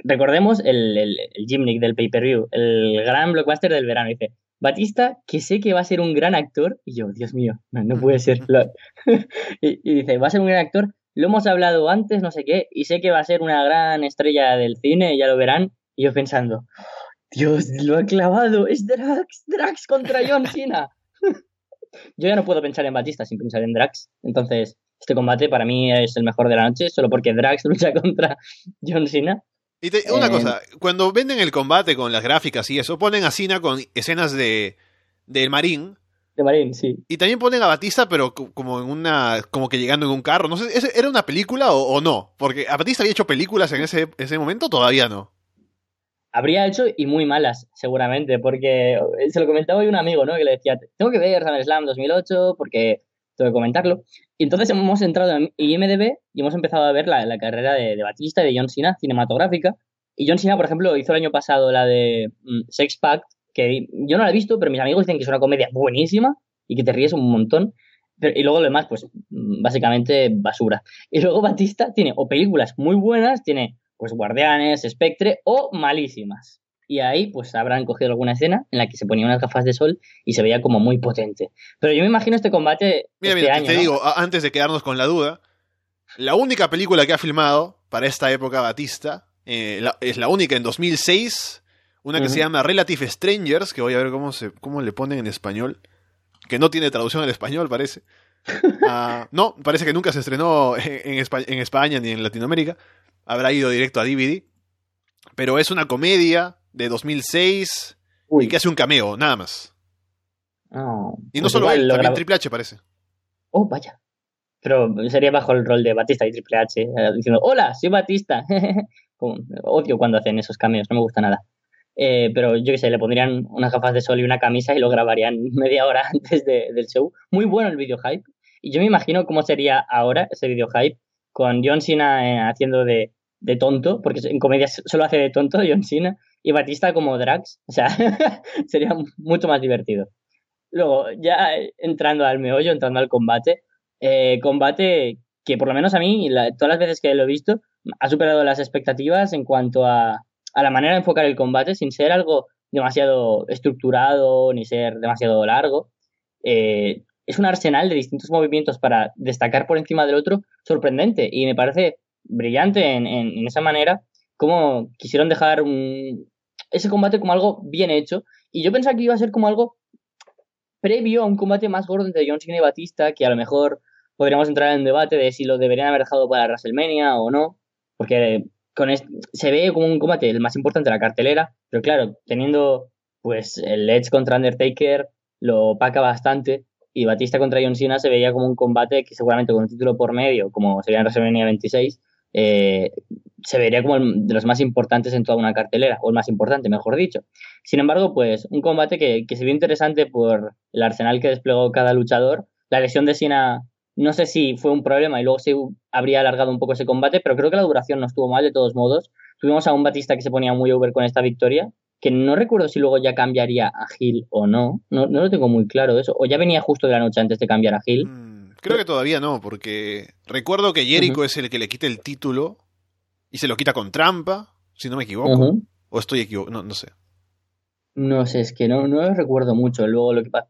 recordemos el, el, el del pay-per-view, el gran blockbuster del verano, dice, Batista, que sé que va a ser un gran actor, y yo, Dios mío, no, puede ser. y, y, dice, va a ser un gran actor, lo hemos hablado antes, no sé qué, y sé que va a ser una gran estrella del cine, ya lo verán, y yo pensando, Dios, lo ha clavado. Es Drax, Drax contra John Cena. Yo ya no puedo pensar en Batista sin pensar en Drax. Entonces, este combate para mí es el mejor de la noche, solo porque Drax lucha contra John Cena. Y una eh, cosa, cuando venden el combate con las gráficas y eso, ponen a Cena con escenas de del Marín. De Marín, sí. Y también ponen a Batista, pero como en una. como que llegando en un carro. No sé, ¿era una película o, o no? Porque a Batista había hecho películas en ese, ese momento, todavía no habría hecho y muy malas, seguramente, porque se lo comentaba hoy un amigo, ¿no? Que le decía, tengo que ver SummerSlam 2008 porque tengo que comentarlo. Y entonces hemos entrado en IMDB y hemos empezado a ver la, la carrera de, Batista y de John Cena cinematográfica. Y John Cena, por ejemplo, hizo el año pasado la de mm, Sex Pact, que yo no la he visto, pero mis amigos dicen que es una comedia buenísima y que te ríes un montón. y luego lo demás, pues mm, básicamente basura. Y luego Batista tiene o películas muy buenas, tiene pues Guardianes, Spectre o malísimas. Y ahí pues habrán cogido alguna escena en la que se ponía unas gafas de sol y se veía como muy potente. Pero yo me imagino este combate. Mira, este mira, te digo, antes de quedarnos con la duda, la única película que ha filmado para esta época Batista eh, es la única en 2006, una que se llama Relative Strangers, que voy a ver cómo, se, cómo le ponen en español, que no tiene traducción al español, parece. Ah, no, parece que nunca se estrenó en, en España ni en Latinoamérica habrá ido directo a DVD. Pero es una comedia de 2006 y que hace un cameo, nada más. y no pues solo él, también Triple H parece. Oh, vaya. Pero sería bajo el rol de Batista y Triple H, eh, diciendo, hola, soy Batista. odio cuando hacen esos cambios, no me gusta nada. Eh, pero yo qué sé, le pondrían unas gafas de sol y una camisa y lo grabarían media hora antes del show. Muy bueno el video hype. Y yo me imagino cómo sería ahora ese video hype con John Cena eh, haciendo de, de, tonto, porque en comedia solo hace de tonto John Cena, y Batista como Drax. O sea, sería mucho más divertido. Luego, ya entrando al meollo, entrando al combate, eh, combate que por lo menos a mí, todas las veces que lo he visto, ha superado las expectativas en cuanto a, a la manera de enfocar el combate, sin ser algo demasiado estructurado ni ser demasiado largo. Eh, es un arsenal de distintos movimientos para destacar por encima del otro sorprendente y me parece brillante en, esa manera como quisieron dejar ese combate como algo bien hecho. Y yo pensaba que iba a ser como algo previo a un combate más gordo entre John Cena y Batista, que a lo mejor podríamos entrar en debate de si lo deberían haber dejado para WrestleMania o no, porque con se ve como un combate el más importante de la cartelera, pero claro, teniendo pues el Edge contra Undertaker lo opaca bastante y Batista contra John Cena se veía como un combate que seguramente con un título por medio, como sería en WrestleMania 26, eh, se vería como de los más importantes en toda una cartelera, o el más importante, mejor dicho. Sin embargo, pues un combate que, se vio interesante por el arsenal que desplegó cada luchador. La lesión de Cena no sé si fue un problema y luego se habría alargado un poco ese combate, pero creo que la duración no estuvo mal de todos modos. Tuvimos a un Batista que se ponía muy over con esta victoria, que no recuerdo si luego ya cambiaría a Gil o no. no. No lo tengo muy claro eso. O ya venía justo de la noche antes de cambiar a Gil. Mm, creo que todavía no, porque recuerdo que Jericho es el que le quita el título y se lo quita con trampa, si no me equivoco. O estoy equivocado, no, sé. No sé, es que no, no recuerdo mucho luego lo que pasa.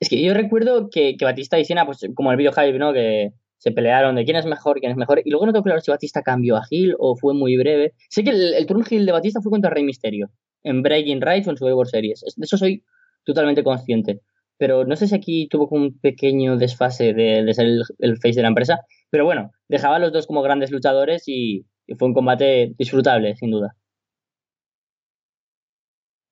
Es que yo recuerdo que, Batista y Siena, pues como el video hype, ¿no? Que se pelearon de quién es mejor, quién es mejor. Y luego no tengo claro si Batista cambió a Gil o fue muy breve. Sé que el, turn Gil de Batista fue contra Rey Misterio. En Breaking Rights o en Survivor Series. De eso soy totalmente consciente. Pero no sé si aquí tuvo un pequeño desfase de, ser el, el, face de la empresa. Pero bueno, dejaba a los dos como grandes luchadores y, y fue un combate disfrutable, sin duda.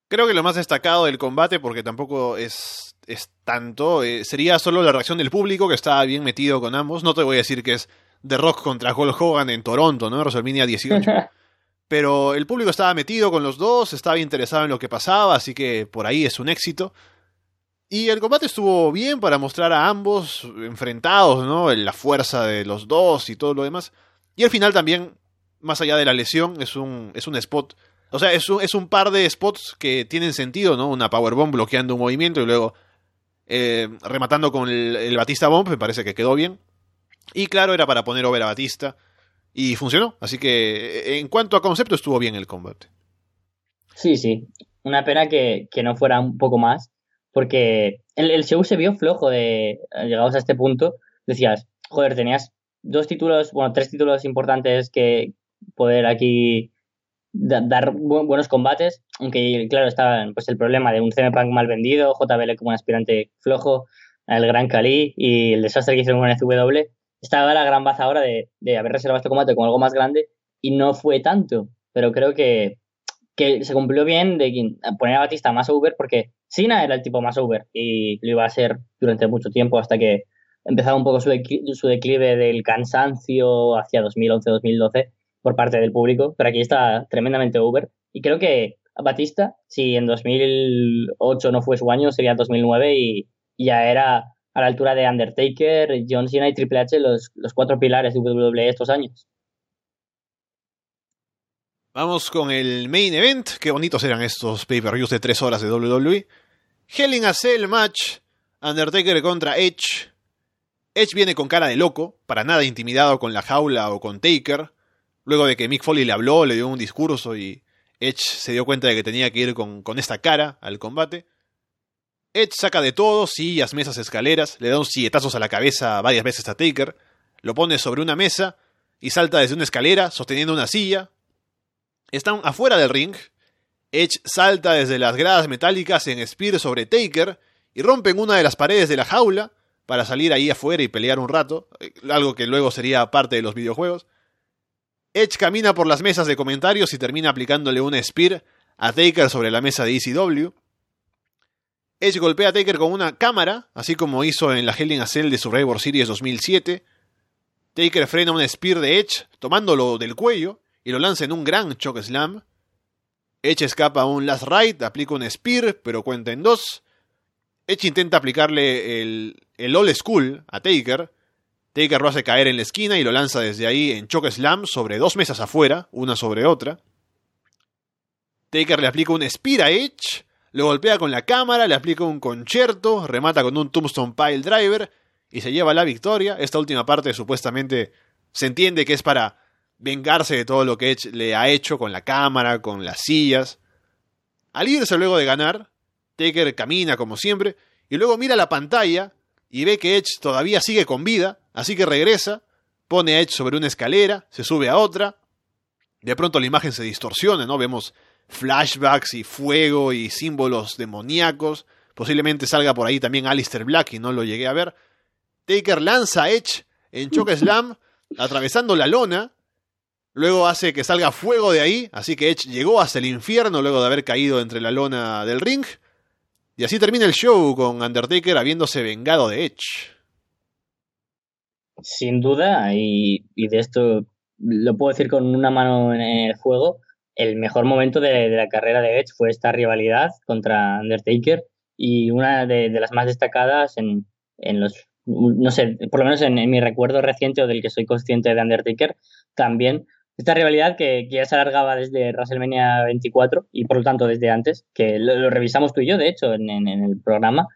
Creo que lo más destacado del combate, porque tampoco es, es tanto, eh, sería solo la reacción del público que estaba bien metido con ambos. No te voy a decir que es The Rock contra Hulk Hogan en Toronto, ¿no? WrestleMania 18. Pero el público estaba metido con los dos, estaba interesado en lo que pasaba, así que por ahí es un éxito. Y el combate estuvo bien para mostrar a ambos enfrentados, ¿no? La fuerza de los dos y todo lo demás. Y al final también más allá de la lesión, es un, es un spot. O sea, es un, es un par de spots que tienen sentido, ¿no? Una powerbomb bloqueando un movimiento y luego eh, rematando con el, Batista Bomb, me parece que quedó bien. Y claro, era para poner over a Batista. Y funcionó. Así que eh, en cuanto a concepto, estuvo bien el combate. Sí, sí. Una pena que, que no fuera un poco más. Porque el, el se vio flojo de llegados a este punto. Decías, joder, tenías dos títulos, bueno, tres títulos importantes que, poder aquí dar buenos combates, aunque claro estaba pues el problema de un CM Punk mal vendido, JBL como un aspirante flojo, el Gran Cali y el desastre que hicieron con CW, estaba la gran baza ahora de, haber reservado este combate con algo más grande y no fue tanto, pero creo que, que se cumplió bien de poner a Batista más over porque Sina era el tipo más over y lo iba a ser durante mucho tiempo hasta que empezaba un poco su, declive del cansancio hacia 2011-2012 por parte del público, pero aquí está tremendamente over. Y creo que Batista, si en 2008 no fue su año, sería 2009 y, ya era a la altura de Undertaker, John Cena y Triple H los, los cuatro pilares de WWE estos años. Vamos con el main event. Qué bonitos eran estos pay-per-views de tres horas de WWE. Hell in a Cell match. Undertaker contra Edge. Edge viene con cara de loco, para nada intimidado con la jaula o con Taker. Luego de que Mick Foley le habló, le dio un discurso y Edge se dio cuenta de que tenía que ir con, con esta cara al combate. Edge saca de todo, sillas, mesas, escaleras, le da un silletazos a la cabeza varias veces a Taker, lo pone sobre una mesa y salta desde una escalera sosteniendo una silla. Están afuera del ring. Edge salta desde las gradas metálicas en Spear sobre Taker y rompen una de las paredes de la jaula para salir ahí afuera y pelear un rato, eh, algo que luego sería parte de los videojuegos. Edge camina por las mesas de comentarios y termina aplicándole un spear a Taker sobre la mesa de ECW. Edge golpea a Taker con una cámara, así como hizo en la Hell in a Cell de Survivor Series 2007. Taker frena un spear de Edge, tomándolo del cuello, y lo lanza en un gran choke slam. Edge escapa a un last ride, aplica un spear, pero cuenta en dos. Edge intenta aplicarle el, el old school a Taker. Taker lo hace caer en la esquina y lo lanza desde ahí en choke slam sobre dos mesas afuera, una sobre otra. Taker le aplica un spear a Edge, lo golpea con la cámara, le aplica un concierto, remata con un Tombstone Pile Driver y se lleva la victoria. Esta última parte supuestamente se entiende que es para vengarse de todo lo que Edge le ha hecho con la cámara, con las sillas. Al irse luego de ganar, Taker camina como siempre y luego mira la pantalla y ve que Edge todavía sigue con vida, así que regresa, pone a Edge sobre una escalera, se sube a otra. De pronto la imagen se distorsiona, ¿no? Vemos flashbacks y fuego y símbolos demoníacos. Posiblemente salga por ahí también Alistair Black y no lo llegué a ver. Taker lanza a Edge en choque slam, atravesando la lona. Luego hace que salga fuego de ahí, así que Edge llegó hasta el infierno luego de haber caído entre la lona del ring. Y así termina el show con Undertaker habiéndose vengado de Edge. Sin duda, y, y de esto lo puedo decir con una mano en el fuego, el mejor momento de, la carrera de Edge fue esta rivalidad contra Undertaker y una de, las más destacadas en, en, los, no sé, por lo menos en, mi recuerdo reciente o del que soy consciente de Undertaker, también esta rivalidad que, ya se alargaba desde WrestleMania 24 y por lo tanto desde antes, que lo, revisamos tú y yo, de hecho, en, el programa,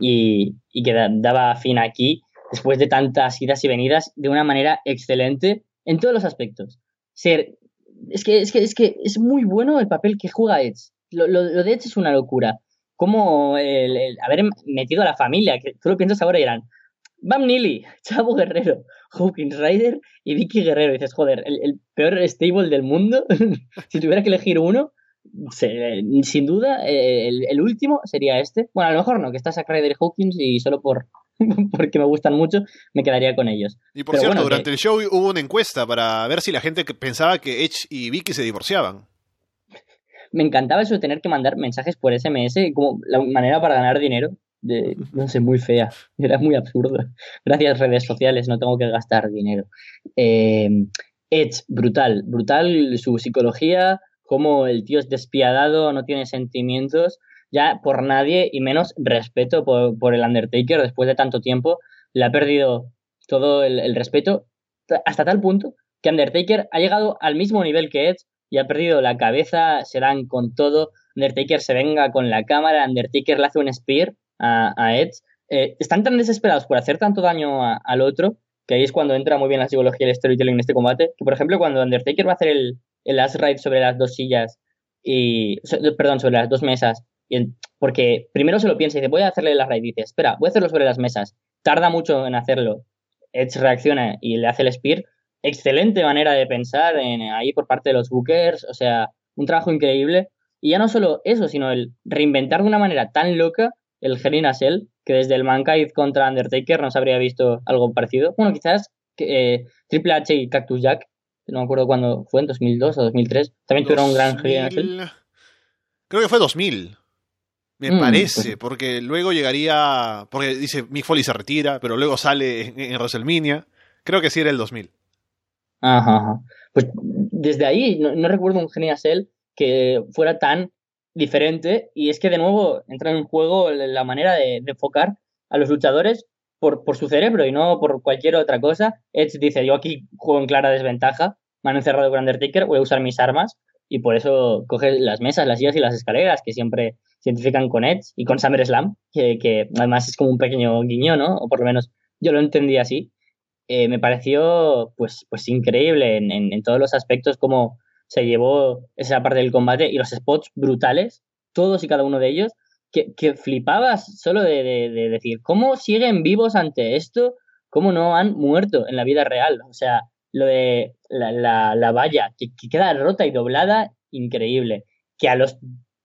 y, y, que daba fin aquí después de tantas idas y venidas de una manera excelente en todos los aspectos. Ser es que, es que, es que es muy bueno el papel que juega Edge. Lo, lo, de Edge es una locura. Como el, haber metido a la familia, que tú lo piensas ahora y eran Bam Neely, Chavo Guerrero, Hawkins Rider y Vicky Guerrero. Y dices, joder, el, peor stable del mundo. si tuviera que elegir uno, sin duda, el, el, último sería este. Bueno, a lo mejor no, que está Zack Ryder y Hawkins y solo por, porque me gustan mucho, me quedaría con ellos. Y por cierto, durante el show hubo una encuesta para ver si la gente pensaba que Edge y Vicky se divorciaban. Me encantaba eso de tener que mandar mensajes por SMS como la manera para ganar dinero. De, no sé, muy fea. Era muy absurdo. Gracias, redes sociales, no tengo que gastar dinero. Eh, Edge, brutal. Brutal su psicología, como el tío es despiadado, no tiene sentimientos ya por nadie y menos respeto por, el Undertaker después de tanto tiempo. Le ha perdido todo el, respeto hasta tal punto que Undertaker ha llegado al mismo nivel que Edge y ha perdido la cabeza, se dan con todo. Undertaker se venga con la cámara, Undertaker le hace un spear a, Edge. Eh, están tan desesperados por hacer tanto daño al otro que ahí es cuando entra muy bien la psicología y el storytelling en este combate. Que por ejemplo, cuando Undertaker va a hacer el, el last ride sobre las dos sillas y. Perdón, sobre las dos mesas porque primero se lo piensa y dice, voy a hacerle las raíz. Dice, espera, voy a hacerlo sobre las mesas. Tarda mucho en hacerlo. Edge reacciona y le hace el spear. Excelente manera de pensar en, ahí por parte de los bookers. O sea, un trabajo increíble. Y ya no solo eso, sino el reinventar de una manera tan loca el Hell in que desde el Mankind contra Undertaker no se habría visto algo parecido. Bueno, quizás eh, Triple H y Cactus Jack, no me acuerdo cuándo fue, en 2002 o 2003, también tuvieron un gran Hell in Creo que fue 2000. Me mm, parece, pues porque luego llegaría. Porque dice Mick Foley se retira, pero luego sale en, WrestleMania. Creo que sí era el 2000. Ajá, Pues desde ahí no, recuerdo un Genial Cell que fuera tan diferente. Y es que de nuevo entra en juego la manera de, enfocar a los luchadores por, su cerebro y no por cualquier otra cosa. Edge dice: Yo aquí juego en clara desventaja. Me han encerrado con Undertaker, voy a usar mis armas. Y por eso coge las mesas, las sillas y las escaleras, que siempre se identifican con Edge y con SummerSlam, que, que además es como un pequeño guiño, ¿no? O por lo menos yo lo entendí así. Eh, me pareció pues, pues increíble en, todos los aspectos como se llevó esa parte del combate y los spots brutales, todos y cada uno de ellos, que, que flipabas solo de, de, decir, ¿cómo siguen vivos ante esto? ¿Cómo no han muerto en la vida real? O sea, lo de la, la, la valla, que, que, queda rota y doblada, increíble. Que a los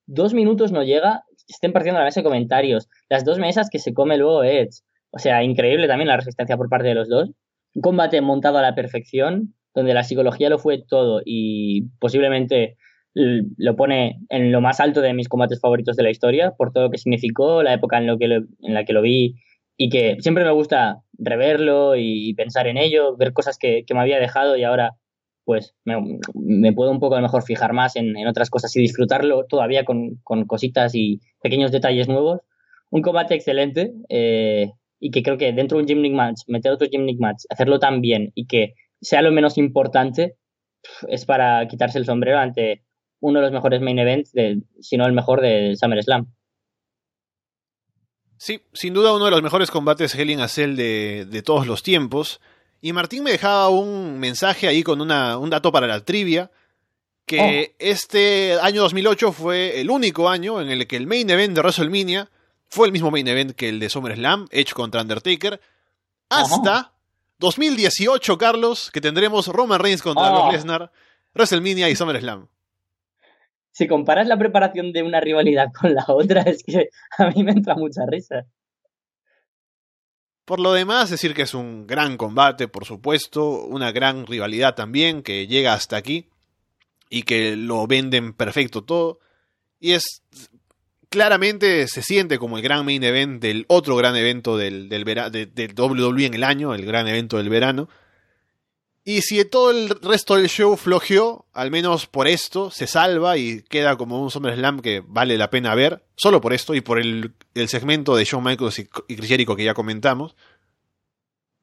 dos minutos no llega, estén partiendo la mesa de comentarios, las dos mesas que se come luego Edge. O sea, increíble también la resistencia por parte de los dos. Un combate montado a la perfección, donde la psicología lo fue todo y posiblemente lo pone en lo más alto de mis combates favoritos de la historia, por todo lo que significó, la época en, lo que en la que lo vi y que siempre me gusta reverlo y pensar en ello, ver cosas que, me había dejado y ahora pues me, puedo un poco a lo mejor fijar más en, otras cosas y disfrutarlo todavía con, cositas y pequeños detalles nuevos. Un combate excelente eh, y que creo que dentro de un Gymnic Match, meter otro Gymnic Match, hacerlo tan bien y que sea lo menos importante, es para quitarse el sombrero ante uno de los mejores main events, de, si no el mejor de SummerSlam. Sí, sin duda uno de los mejores combates Hell in a Cell de, de todos los tiempos. Y Martín me dejaba un mensaje ahí con una, un dato para la trivia, que oh. este año 2008 fue el único año en el que el main event de WrestleMania fue el mismo main event que el de SummerSlam, Edge contra Undertaker, hasta 2018, Carlos, que tendremos Roman Reigns contra Brock oh. Lesnar, WrestleMania y SummerSlam si comparas la preparación de una rivalidad con la otra, es que a mí me entra mucha risa. Por lo demás, decir que es un gran combate, por supuesto, una gran rivalidad también, que llega hasta aquí y que lo venden perfecto todo. Y es claramente se siente como el gran main event del otro gran evento del, del, del WWE en el año, el gran evento del verano. Y si todo el resto del show flojeó, al menos por esto, se salva y queda como un SummerSlam que vale la pena ver, solo por esto y por el, segmento de Shawn Michaels y, Chris Jericho que ya comentamos.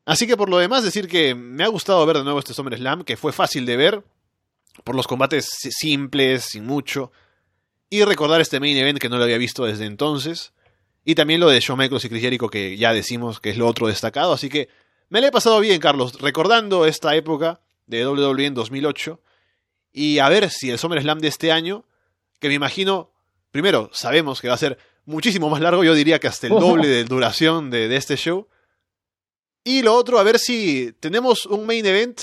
Así que por lo demás, decir que me ha gustado ver de nuevo este SummerSlam, que fue fácil de ver, por los combates simples, sin mucho, y recordar este main event que no lo había visto desde entonces, y también lo de Shawn Michaels y Chris Jericho que ya decimos que es lo otro destacado, así que me lo he pasado bien, Carlos, recordando esta época de WWE en 2008 y a ver si el SummerSlam de este año, que me imagino, primero, sabemos que va a ser muchísimo más largo, yo diría que hasta el doble de duración de, este show. Y lo otro, a ver si tenemos un main event.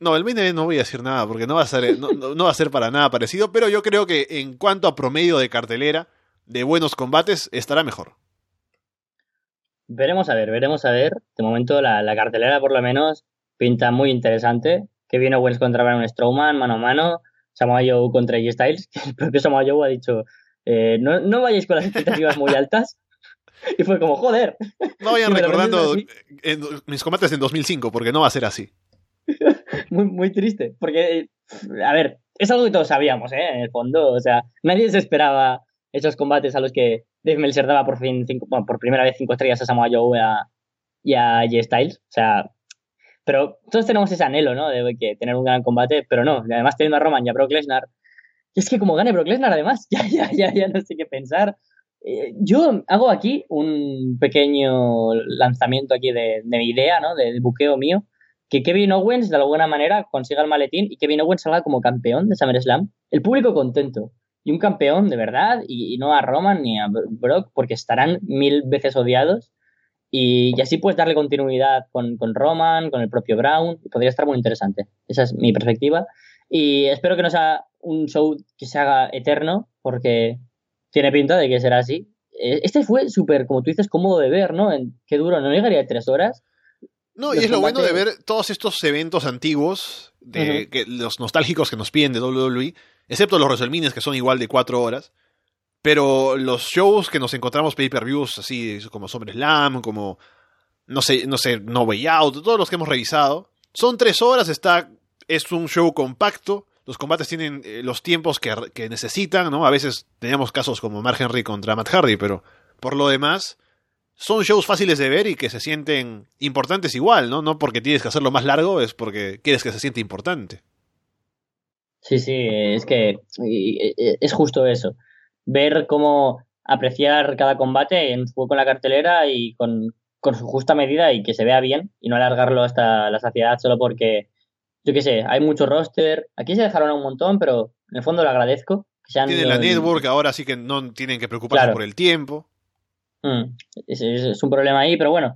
No, el main event no voy a decir nada porque no va a ser, no va a ser para nada parecido, pero yo creo que en cuanto a promedio de cartelera, de buenos combates, estará mejor. Veremos a ver, veremos a ver. De momento la, cartelera por lo menos pinta muy interesante. Que viene Owens contra Braun Strowman, mano a mano. Samoa Joe contra G Styles. Que el propio Samoa Joe ha dicho, eh, no, no vayáis con las expectativas muy altas. Y fue como, joder. No vayan recordando mis combates en 2005, porque no va a ser así. muy, muy triste. Porque, a ver, es algo que todos sabíamos, ¿eh? En el fondo. O sea, nadie se esperaba esos combates a los que Dave Meltzer daba por fin por primera vez cinco estrellas a Samoa Joe y a J Styles. O sea, pero todos tenemos ese anhelo, ¿no? De que tener un gran combate, pero no. Y además teniendo a Roman y a Brock Lesnar. Es que como gane Brock Lesnar, además, ya, ya, ya, ya no sé qué pensar. Eh, yo hago aquí un pequeño lanzamiento aquí de, mi idea, ¿no? De, de, buqueo mío. Que Kevin Owens, de alguna manera, consiga el maletín y Kevin Owens salga como campeón de SummerSlam. El público contento y un campeón de verdad y, no a Roman ni a Brock porque estarán mil veces odiados y, así puedes darle continuidad con, con, Roman, con el propio Brown podría estar muy interesante. Esa es mi perspectiva y espero que no sea un show que se haga eterno porque tiene pinta de que será así. E, este fue súper, como tú dices, cómodo de ver, ¿no? Qué duro, no llegaría a tres horas. No, y es lo bueno de ver todos estos eventos antiguos, de, que, los nostálgicos que nos piden de WWE, excepto los WrestleMania que son igual de cuatro horas. Pero los shows que nos encontramos pay-per-views, así como SummerSlam, como, no sé, no sé, No Way Out, todos los que hemos revisado, son tres horas, está, es un show compacto, los combates tienen eh, los tiempos que, que, necesitan, ¿no? A veces tenemos casos como Mark Henry contra Matt Hardy, pero por lo demás, son shows fáciles de ver y que se sienten importantes igual, ¿no? No porque tienes que hacerlo más largo, es porque quieres que se siente importante. Sí, sí, es que es justo eso. Ver cómo apreciar cada combate en juego con la cartelera y con, su justa medida y que se vea bien y no alargarlo hasta la saciedad solo porque, yo qué sé, hay mucho roster. Aquí se dejaron un montón, pero en el fondo lo agradezco. Tienen la network, ahora sí que no tienen que preocuparse por el tiempo. Mm, es, un problema ahí, pero bueno.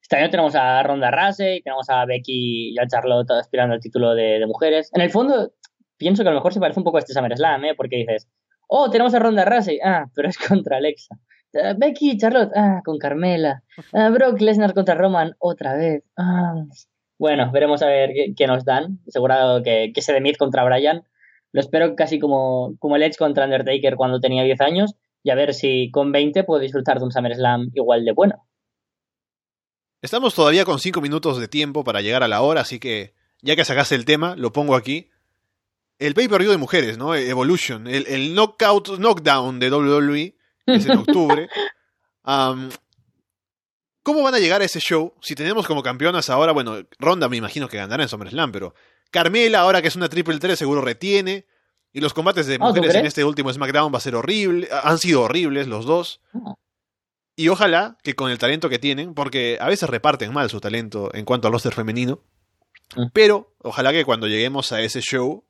Este año tenemos a Ronda Rousey, tenemos a Becky y a Charlotte aspirando al título de, mujeres. En el fondo, pienso que a lo mejor se parece un poco a este SummerSlam, ¿eh? Porque dices, oh, tenemos a Ronda Rousey, ah, pero es contra Alexa. Uh, Becky, Charlotte, ah, con Carmela. Uh, Brock Lesnar contra Roman, otra vez. Ah. Bueno, veremos a ver qué, nos dan. Seguro que, que se de contra Bryan lo espero casi como, como el Edge contra Undertaker cuando tenía 10 años y a ver si con 20 puedo disfrutar de un SummerSlam igual de bueno. Estamos todavía con 5 minutos de tiempo para llegar a la hora, así que ya que sacaste el tema, lo pongo aquí. El pay-per-view de mujeres, ¿no? Evolution, el, el knockout, knockdown de WWE, es en octubre. ¿Cómo van a llegar a ese show? Si tenemos como campeonas ahora, bueno, Ronda me imagino que ganará en SummerSlam, pero Carmela, ahora que es una triple 3, seguro retiene. Y los combates de ah, mujeres en este último SmackDown va a ser horrible. Han sido horribles los dos. Ah. Y ojalá que con el talento que tienen, porque a veces reparten mal su talento en cuanto al roster femenino. Ah. Pero ojalá que cuando lleguemos a ese show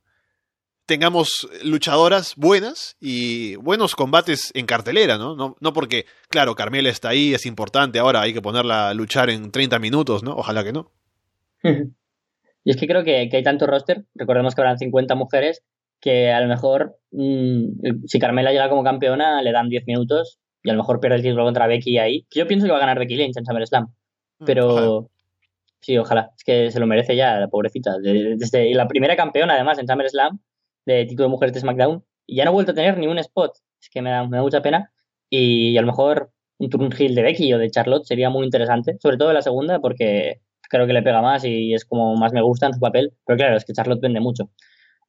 tengamos luchadoras buenas y buenos combates en cartelera, ¿no? No, no porque, claro, Carmela está ahí, es importante, ahora hay que ponerla a luchar en 30 minutos, ¿no? Ojalá que no. y es que creo que, que hay tanto roster, recordemos que habrán 50 mujeres, que a lo mejor mm, si Carmela llega como campeona le dan 10 minutos y a lo mejor pierde el título contra Becky ahí. Yo pienso que va a ganar Becky Lynch en SummerSlam. Mm, pero sí, ojalá. Es que se lo merece ya, la pobrecita. Desde la primera campeona, además, en SummerSlam, de título de mujeres de SmackDown, y ya no ha vuelto a tener ni un spot. Es que me da, me da mucha pena. Y, a lo mejor un turn heel de Becky o de Charlotte sería muy interesante, sobre todo en la segunda, porque creo que le pega más y es como más me gusta en su papel. Pero claro, es que Charlotte vende mucho.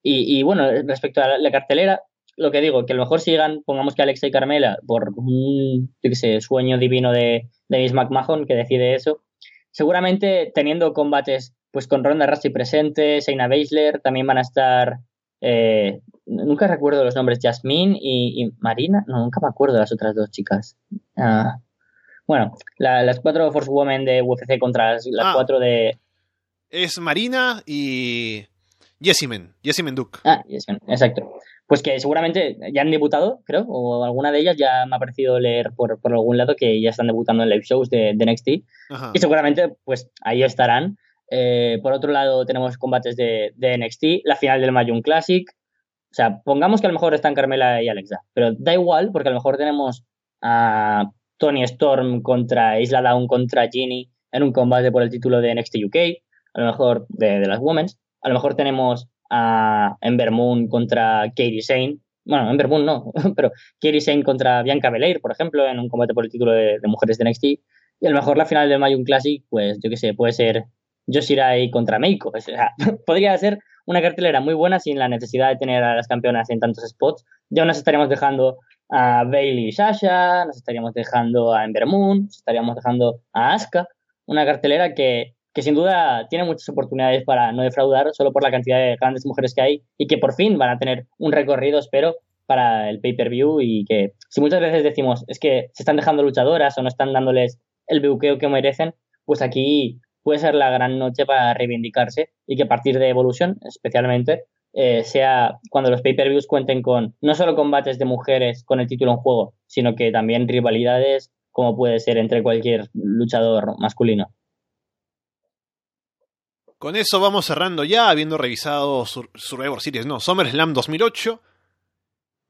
Y, bueno, respecto a la, cartelera, lo que digo, que a lo mejor sigan, pongamos que Alexa y Carmela, por un yo qué sé, sueño divino de, de Miss McMahon que decide eso, seguramente teniendo combates pues con Ronda Rousey presente, Shayna Baszler, también van a estar, eh, nunca recuerdo los nombres, Jasmine y, Marina, no, nunca me acuerdo de las otras dos chicas. Ah, bueno, las cuatro Force Women de UFC contra las, ah. cuatro de... Es Marina y Jessimen, Jessimen Duke. Ah, Jessimen, exacto. Pues que seguramente ya han debutado, creo, o alguna de ellas ya me ha parecido leer por, por algún lado que ya están debutando en live shows de, de NXT. Y seguramente, pues ahí estarán. Eh, por otro lado, tenemos combates de, de NXT, la final del Mayun Classic. O sea, pongamos que a lo mejor están Carmela y Alexa, pero da igual porque a lo mejor tenemos a Tony Storm contra Isla Dawn contra Ginny en un combate por el título de NXT UK, a lo mejor de, de las Women's. A lo mejor tenemos a Ember Moon contra Katie Sane. Bueno, Ember Moon no, pero Katie Sane contra Bianca Belair, por ejemplo, en un combate por el título de, mujeres de NXT. Y a lo mejor la final del Mayun Classic, pues yo qué sé, puede ser Yoshirai contra Meiko. O sea, podría ser una cartelera muy buena sin la necesidad de tener a las campeonas en tantos spots. Ya nos estaríamos dejando a Bailey y Sasha, nos estaríamos dejando a Ember Moon, nos estaríamos dejando a Asuka. Una cartelera que que sin duda tiene muchas oportunidades para no defraudar solo por la cantidad de grandes mujeres que hay y que por fin van a tener un recorrido, espero, para el pay-per-view y que si muchas veces decimos es que se están dejando luchadoras o no están dándoles el buqueo que merecen, pues aquí puede ser la gran noche para reivindicarse y que a partir de Evolution, especialmente, eh, sea cuando los pay-per-views cuenten con no solo combates de mujeres con el título en juego, sino que también rivalidades como puede ser entre cualquier luchador masculino. Con eso vamos cerrando ya, habiendo revisado Survivor Series, no, SummerSlam 2008.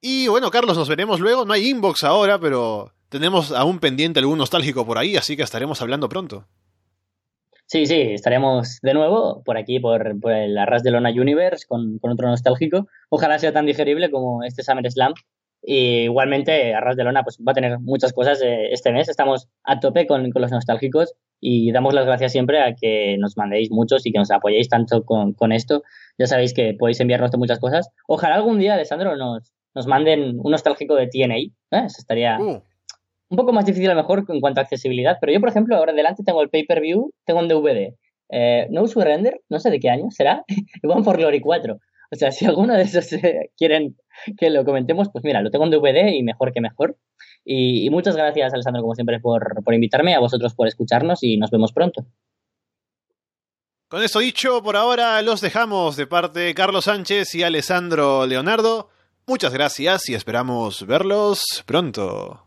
Y bueno, Carlos, nos veremos luego. No hay inbox ahora, pero tenemos aún pendiente algún nostálgico por ahí, así que estaremos hablando pronto. Sí, sí, estaremos de nuevo por aquí, por, por el Arras de Lona Universe, con, con, otro nostálgico. Ojalá sea tan digerible como este SummerSlam. Y igualmente, Arras de Lona pues, va a tener muchas cosas eh, este mes. Estamos a tope con, con los nostálgicos y damos las gracias siempre a que nos mandéis muchos y que nos apoyéis tanto con, con esto. Ya sabéis que podéis enviarnos muchas cosas. Ojalá algún día, Alessandro, nos, nos manden un nostálgico de TNA. ¿eh? Eso estaría uh. un poco más difícil a lo mejor en cuanto a accesibilidad. Pero yo, por ejemplo, ahora adelante tengo el pay-per-view, tengo un DVD. Eh, no Surrender, no sé de qué año será, y One for Glory 4. O sea, si alguno de esos eh, quieren que lo comentemos, pues mira, lo tengo en DVD y mejor que mejor. Y, muchas gracias, Alessandro, como siempre, por, por invitarme, a vosotros por escucharnos y nos vemos pronto. Con eso dicho, por ahora los dejamos de parte de Carlos Sánchez y Alessandro Leonardo. Muchas gracias y esperamos verlos pronto.